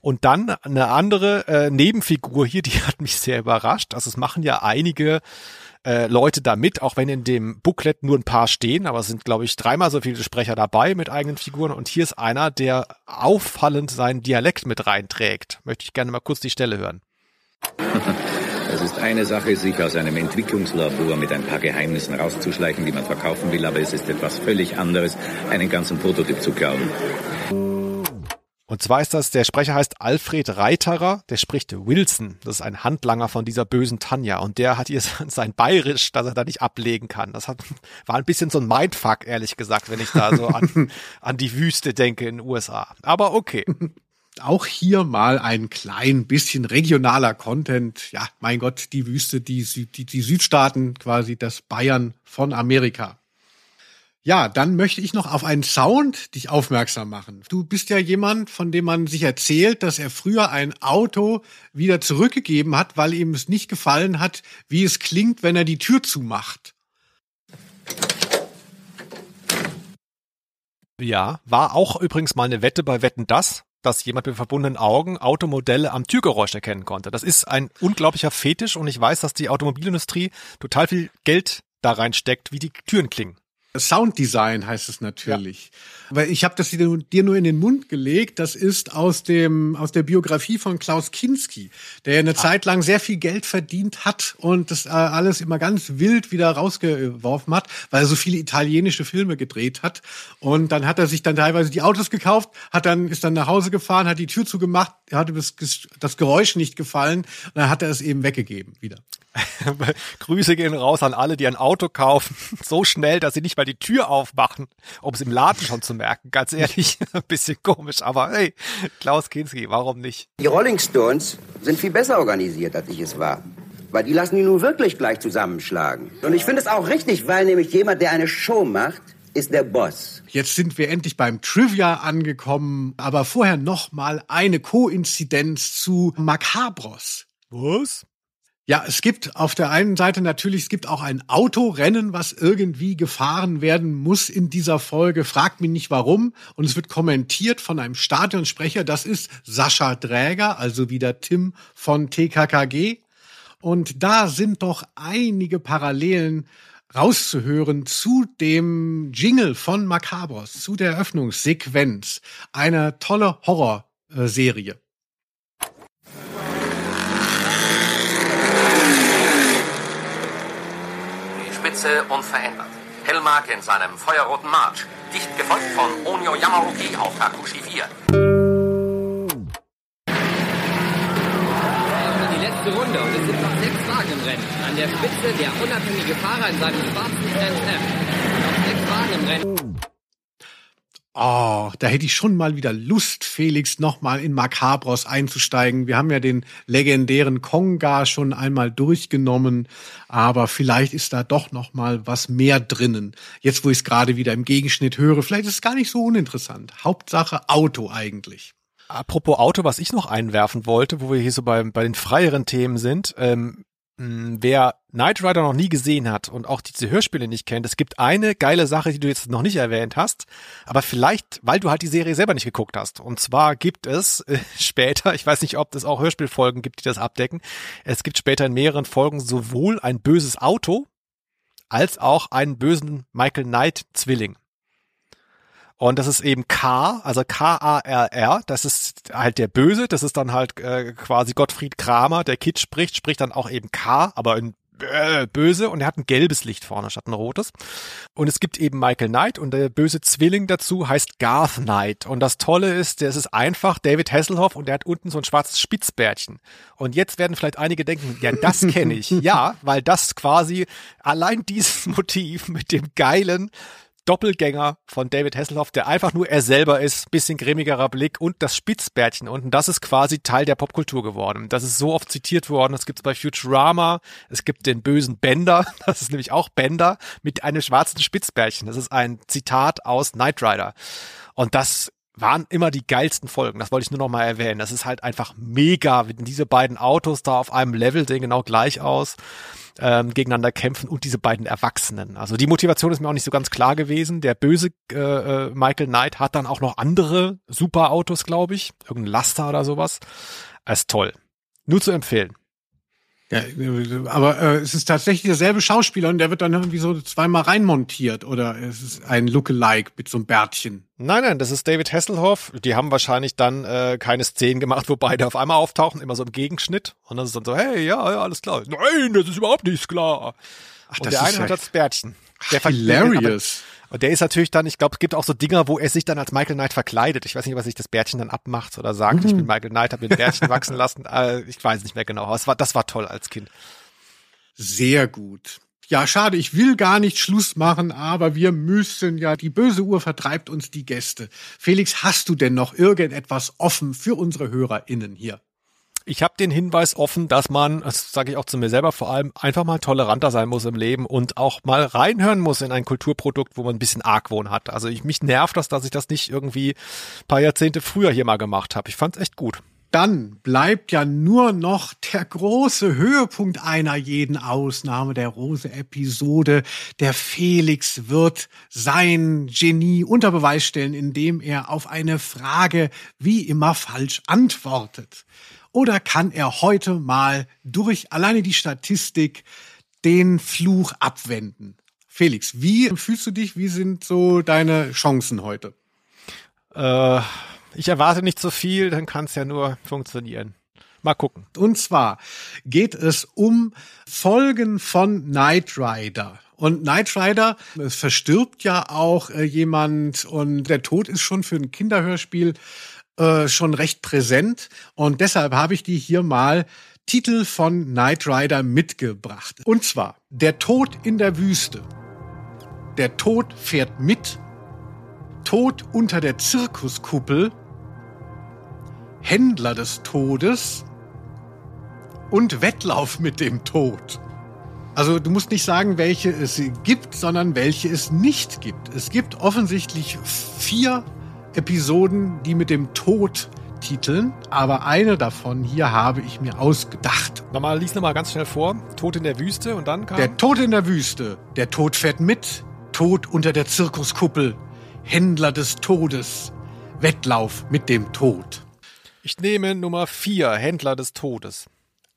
Und dann eine andere äh, Nebenfigur hier, die hat mich sehr überrascht. Also es machen ja einige äh, Leute da mit, auch wenn in dem Booklet nur ein paar stehen, aber es sind, glaube ich, dreimal so viele Sprecher dabei mit eigenen Figuren. Und hier ist einer, der auffallend seinen Dialekt mit reinträgt. Möchte ich gerne mal kurz die Stelle hören. Es ist eine Sache, sich aus einem Entwicklungslabor mit ein paar Geheimnissen rauszuschleichen, die man verkaufen will, aber es ist etwas völlig anderes, einen ganzen Prototyp zu klauen. Und zwar ist das, der Sprecher heißt Alfred Reiterer, der spricht Wilson. Das ist ein Handlanger von dieser bösen Tanja. Und der hat hier sein Bayerisch, das er da nicht ablegen kann. Das hat, war ein bisschen so ein Mindfuck, ehrlich gesagt, wenn ich da so an, an die Wüste denke in den USA. Aber okay. Auch hier mal ein klein bisschen regionaler Content. Ja, mein Gott, die Wüste, die, die, die Südstaaten, quasi das Bayern von Amerika. Ja, dann möchte ich noch auf einen Sound dich aufmerksam machen. Du bist ja jemand, von dem man sich erzählt, dass er früher ein Auto wieder zurückgegeben hat, weil ihm es nicht gefallen hat, wie es klingt, wenn er die Tür zumacht. Ja, war auch übrigens mal eine Wette bei Wetten das, dass jemand mit verbundenen Augen Automodelle am Türgeräusch erkennen konnte. Das ist ein unglaublicher Fetisch und ich weiß, dass die Automobilindustrie total viel Geld da reinsteckt, wie die Türen klingen. Sounddesign heißt es natürlich. Ja. Weil ich habe das dir nur in den Mund gelegt. Das ist aus dem aus der Biografie von Klaus Kinski, der eine ah. Zeit lang sehr viel Geld verdient hat und das äh, alles immer ganz wild wieder rausgeworfen hat, weil er so viele italienische Filme gedreht hat. Und dann hat er sich dann teilweise die Autos gekauft, hat dann ist dann nach Hause gefahren, hat die Tür zugemacht, das, das Geräusch nicht gefallen und dann hat er es eben weggegeben wieder. Grüße gehen raus an alle, die ein Auto kaufen, so schnell, dass sie nicht mal die Tür aufmachen, um es im Laden schon zu merken. Ganz ehrlich, ein bisschen komisch, aber hey, Klaus Kinski, warum nicht? Die Rolling Stones sind viel besser organisiert, als ich es war. Weil die lassen die nun wirklich gleich zusammenschlagen. Und ich finde es auch richtig, weil nämlich jemand, der eine Show macht, ist der Boss. Jetzt sind wir endlich beim Trivia angekommen, aber vorher noch mal eine Koinzidenz zu Macabros. Was? Ja, es gibt auf der einen Seite natürlich, es gibt auch ein Autorennen, was irgendwie gefahren werden muss in dieser Folge. Fragt mich nicht warum. Und es wird kommentiert von einem Stadionsprecher. Das ist Sascha Dräger, also wieder Tim von TKKG. Und da sind doch einige Parallelen rauszuhören zu dem Jingle von Macabros, zu der Eröffnungssequenz. Eine tolle Horrorserie. Spitze unverändert. Hellmark in seinem feuerroten March. dicht gefolgt von Onyo Yamauchi auf Takushi 4. Die letzte Runde und es sind noch sechs Wagen im Rennen. An der Spitze der unabhängige Fahrer in seinem schwarzen Trans M. Noch sechs Wagen im Rennen. Oh, da hätte ich schon mal wieder Lust, Felix, nochmal in Macabros einzusteigen. Wir haben ja den legendären Konga schon einmal durchgenommen, aber vielleicht ist da doch noch mal was mehr drinnen. Jetzt, wo ich es gerade wieder im Gegenschnitt höre, vielleicht ist es gar nicht so uninteressant. Hauptsache Auto eigentlich. Apropos Auto, was ich noch einwerfen wollte, wo wir hier so bei, bei den freieren Themen sind. Ähm, wer Knight Rider noch nie gesehen hat und auch diese Hörspiele nicht kennt, es gibt eine geile Sache, die du jetzt noch nicht erwähnt hast, aber vielleicht, weil du halt die Serie selber nicht geguckt hast. Und zwar gibt es äh, später, ich weiß nicht, ob es auch Hörspielfolgen gibt, die das abdecken, es gibt später in mehreren Folgen sowohl ein böses Auto als auch einen bösen Michael Knight Zwilling. Und das ist eben K, also K-A-R-R, das ist halt der Böse, das ist dann halt äh, quasi Gottfried Kramer, der Kid spricht, spricht dann auch eben K, aber in äh, böse und er hat ein gelbes Licht vorne statt ein rotes. Und es gibt eben Michael Knight und der böse Zwilling dazu heißt Garth Knight. Und das Tolle ist, das ist einfach David Hasselhoff und der hat unten so ein schwarzes Spitzbärtchen. Und jetzt werden vielleicht einige denken, ja, das kenne ich. ja, weil das quasi allein dieses Motiv mit dem geilen Doppelgänger von David Hasselhoff, der einfach nur er selber ist, bisschen grimmigerer Blick und das Spitzbärtchen unten, das ist quasi Teil der Popkultur geworden. Das ist so oft zitiert worden, das gibt's bei Futurama, es gibt den bösen Bender, das ist nämlich auch Bender mit einem schwarzen Spitzbärtchen. Das ist ein Zitat aus Knight Rider. Und das waren immer die geilsten Folgen. Das wollte ich nur noch mal erwähnen. Das ist halt einfach mega, wenn diese beiden Autos da auf einem Level sehen genau gleich aus ähm, gegeneinander kämpfen und diese beiden Erwachsenen. Also die Motivation ist mir auch nicht so ganz klar gewesen. Der böse äh, äh Michael Knight hat dann auch noch andere Superautos, glaube ich, irgendein Laster oder sowas. Das ist toll. Nur zu empfehlen. Ja, aber äh, es ist tatsächlich derselbe Schauspieler und der wird dann irgendwie so zweimal reinmontiert oder es ist ein Lookalike mit so einem Bärtchen. Nein, nein, das ist David Hasselhoff. Die haben wahrscheinlich dann äh, keine Szenen gemacht, wo beide auf einmal auftauchen, immer so im Gegenschnitt. Und dann ist dann so, hey, ja, ja, alles klar. Nein, das ist überhaupt nicht klar. Ach, und der eine hat das Bärtchen. Der Hilarious. Und der ist natürlich dann, ich glaube, es gibt auch so Dinger, wo er sich dann als Michael Knight verkleidet. Ich weiß nicht, was sich das Bärtchen dann abmacht oder sagt, mhm. ich bin Michael Knight, habe mir ein Bärtchen wachsen lassen. Äh, ich weiß nicht mehr genau. Aber es war, das war toll als Kind. Sehr gut. Ja, schade, ich will gar nicht Schluss machen, aber wir müssen ja, die böse Uhr vertreibt uns die Gäste. Felix, hast du denn noch irgendetwas offen für unsere HörerInnen hier? Ich habe den Hinweis offen, dass man, das sage ich auch zu mir selber vor allem, einfach mal toleranter sein muss im Leben und auch mal reinhören muss in ein Kulturprodukt, wo man ein bisschen Argwohn hat. Also ich, mich nervt das, dass ich das nicht irgendwie paar Jahrzehnte früher hier mal gemacht habe. Ich fand's echt gut. Dann bleibt ja nur noch der große Höhepunkt einer jeden Ausnahme der Rose-Episode. Der Felix wird sein Genie unter Beweis stellen, indem er auf eine Frage wie immer falsch antwortet. Oder kann er heute mal durch alleine die Statistik den Fluch abwenden? Felix, wie fühlst du dich? Wie sind so deine Chancen heute? Äh, ich erwarte nicht so viel, dann kann es ja nur funktionieren. Mal gucken. Und zwar geht es um Folgen von Knight Rider. Und Knight Rider, es verstirbt ja auch äh, jemand und der Tod ist schon für ein Kinderhörspiel äh, schon recht präsent und deshalb habe ich die hier mal Titel von Knight Rider mitgebracht. Und zwar Der Tod in der Wüste. Der Tod fährt mit. Tod unter der Zirkuskuppel. Händler des Todes und Wettlauf mit dem Tod. Also du musst nicht sagen, welche es gibt, sondern welche es nicht gibt. Es gibt offensichtlich vier Episoden, die mit dem Tod titeln, aber eine davon hier habe ich mir ausgedacht. Nochmal, lies nochmal ganz schnell vor. Tod in der Wüste und dann kam... Der Tod in der Wüste. Der Tod fährt mit. Tod unter der Zirkuskuppel. Händler des Todes. Wettlauf mit dem Tod. Ich nehme Nummer vier, Händler des Todes.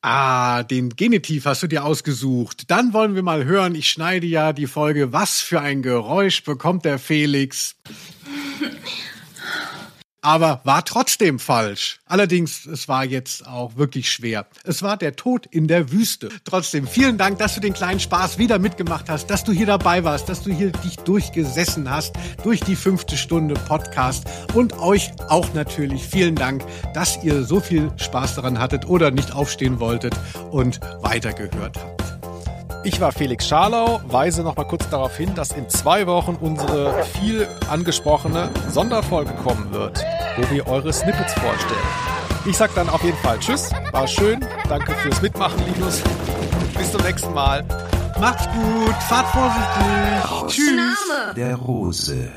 Ah, den Genitiv hast du dir ausgesucht. Dann wollen wir mal hören. Ich schneide ja die Folge. Was für ein Geräusch bekommt der Felix? aber war trotzdem falsch. Allerdings, es war jetzt auch wirklich schwer. Es war der Tod in der Wüste. Trotzdem, vielen Dank, dass du den kleinen Spaß wieder mitgemacht hast, dass du hier dabei warst, dass du hier dich durchgesessen hast durch die fünfte Stunde Podcast und euch auch natürlich vielen Dank, dass ihr so viel Spaß daran hattet oder nicht aufstehen wolltet und weitergehört habt. Ich war Felix Scharlau, weise noch mal kurz darauf hin, dass in zwei Wochen unsere viel angesprochene Sonderfolge kommen wird, wo wir eure Snippets vorstellen. Ich sag dann auf jeden Fall Tschüss, war schön, danke fürs Mitmachen, Linus. Bis zum nächsten Mal. Macht's gut, fahrt vorsichtig. Tschüss. Der Rose.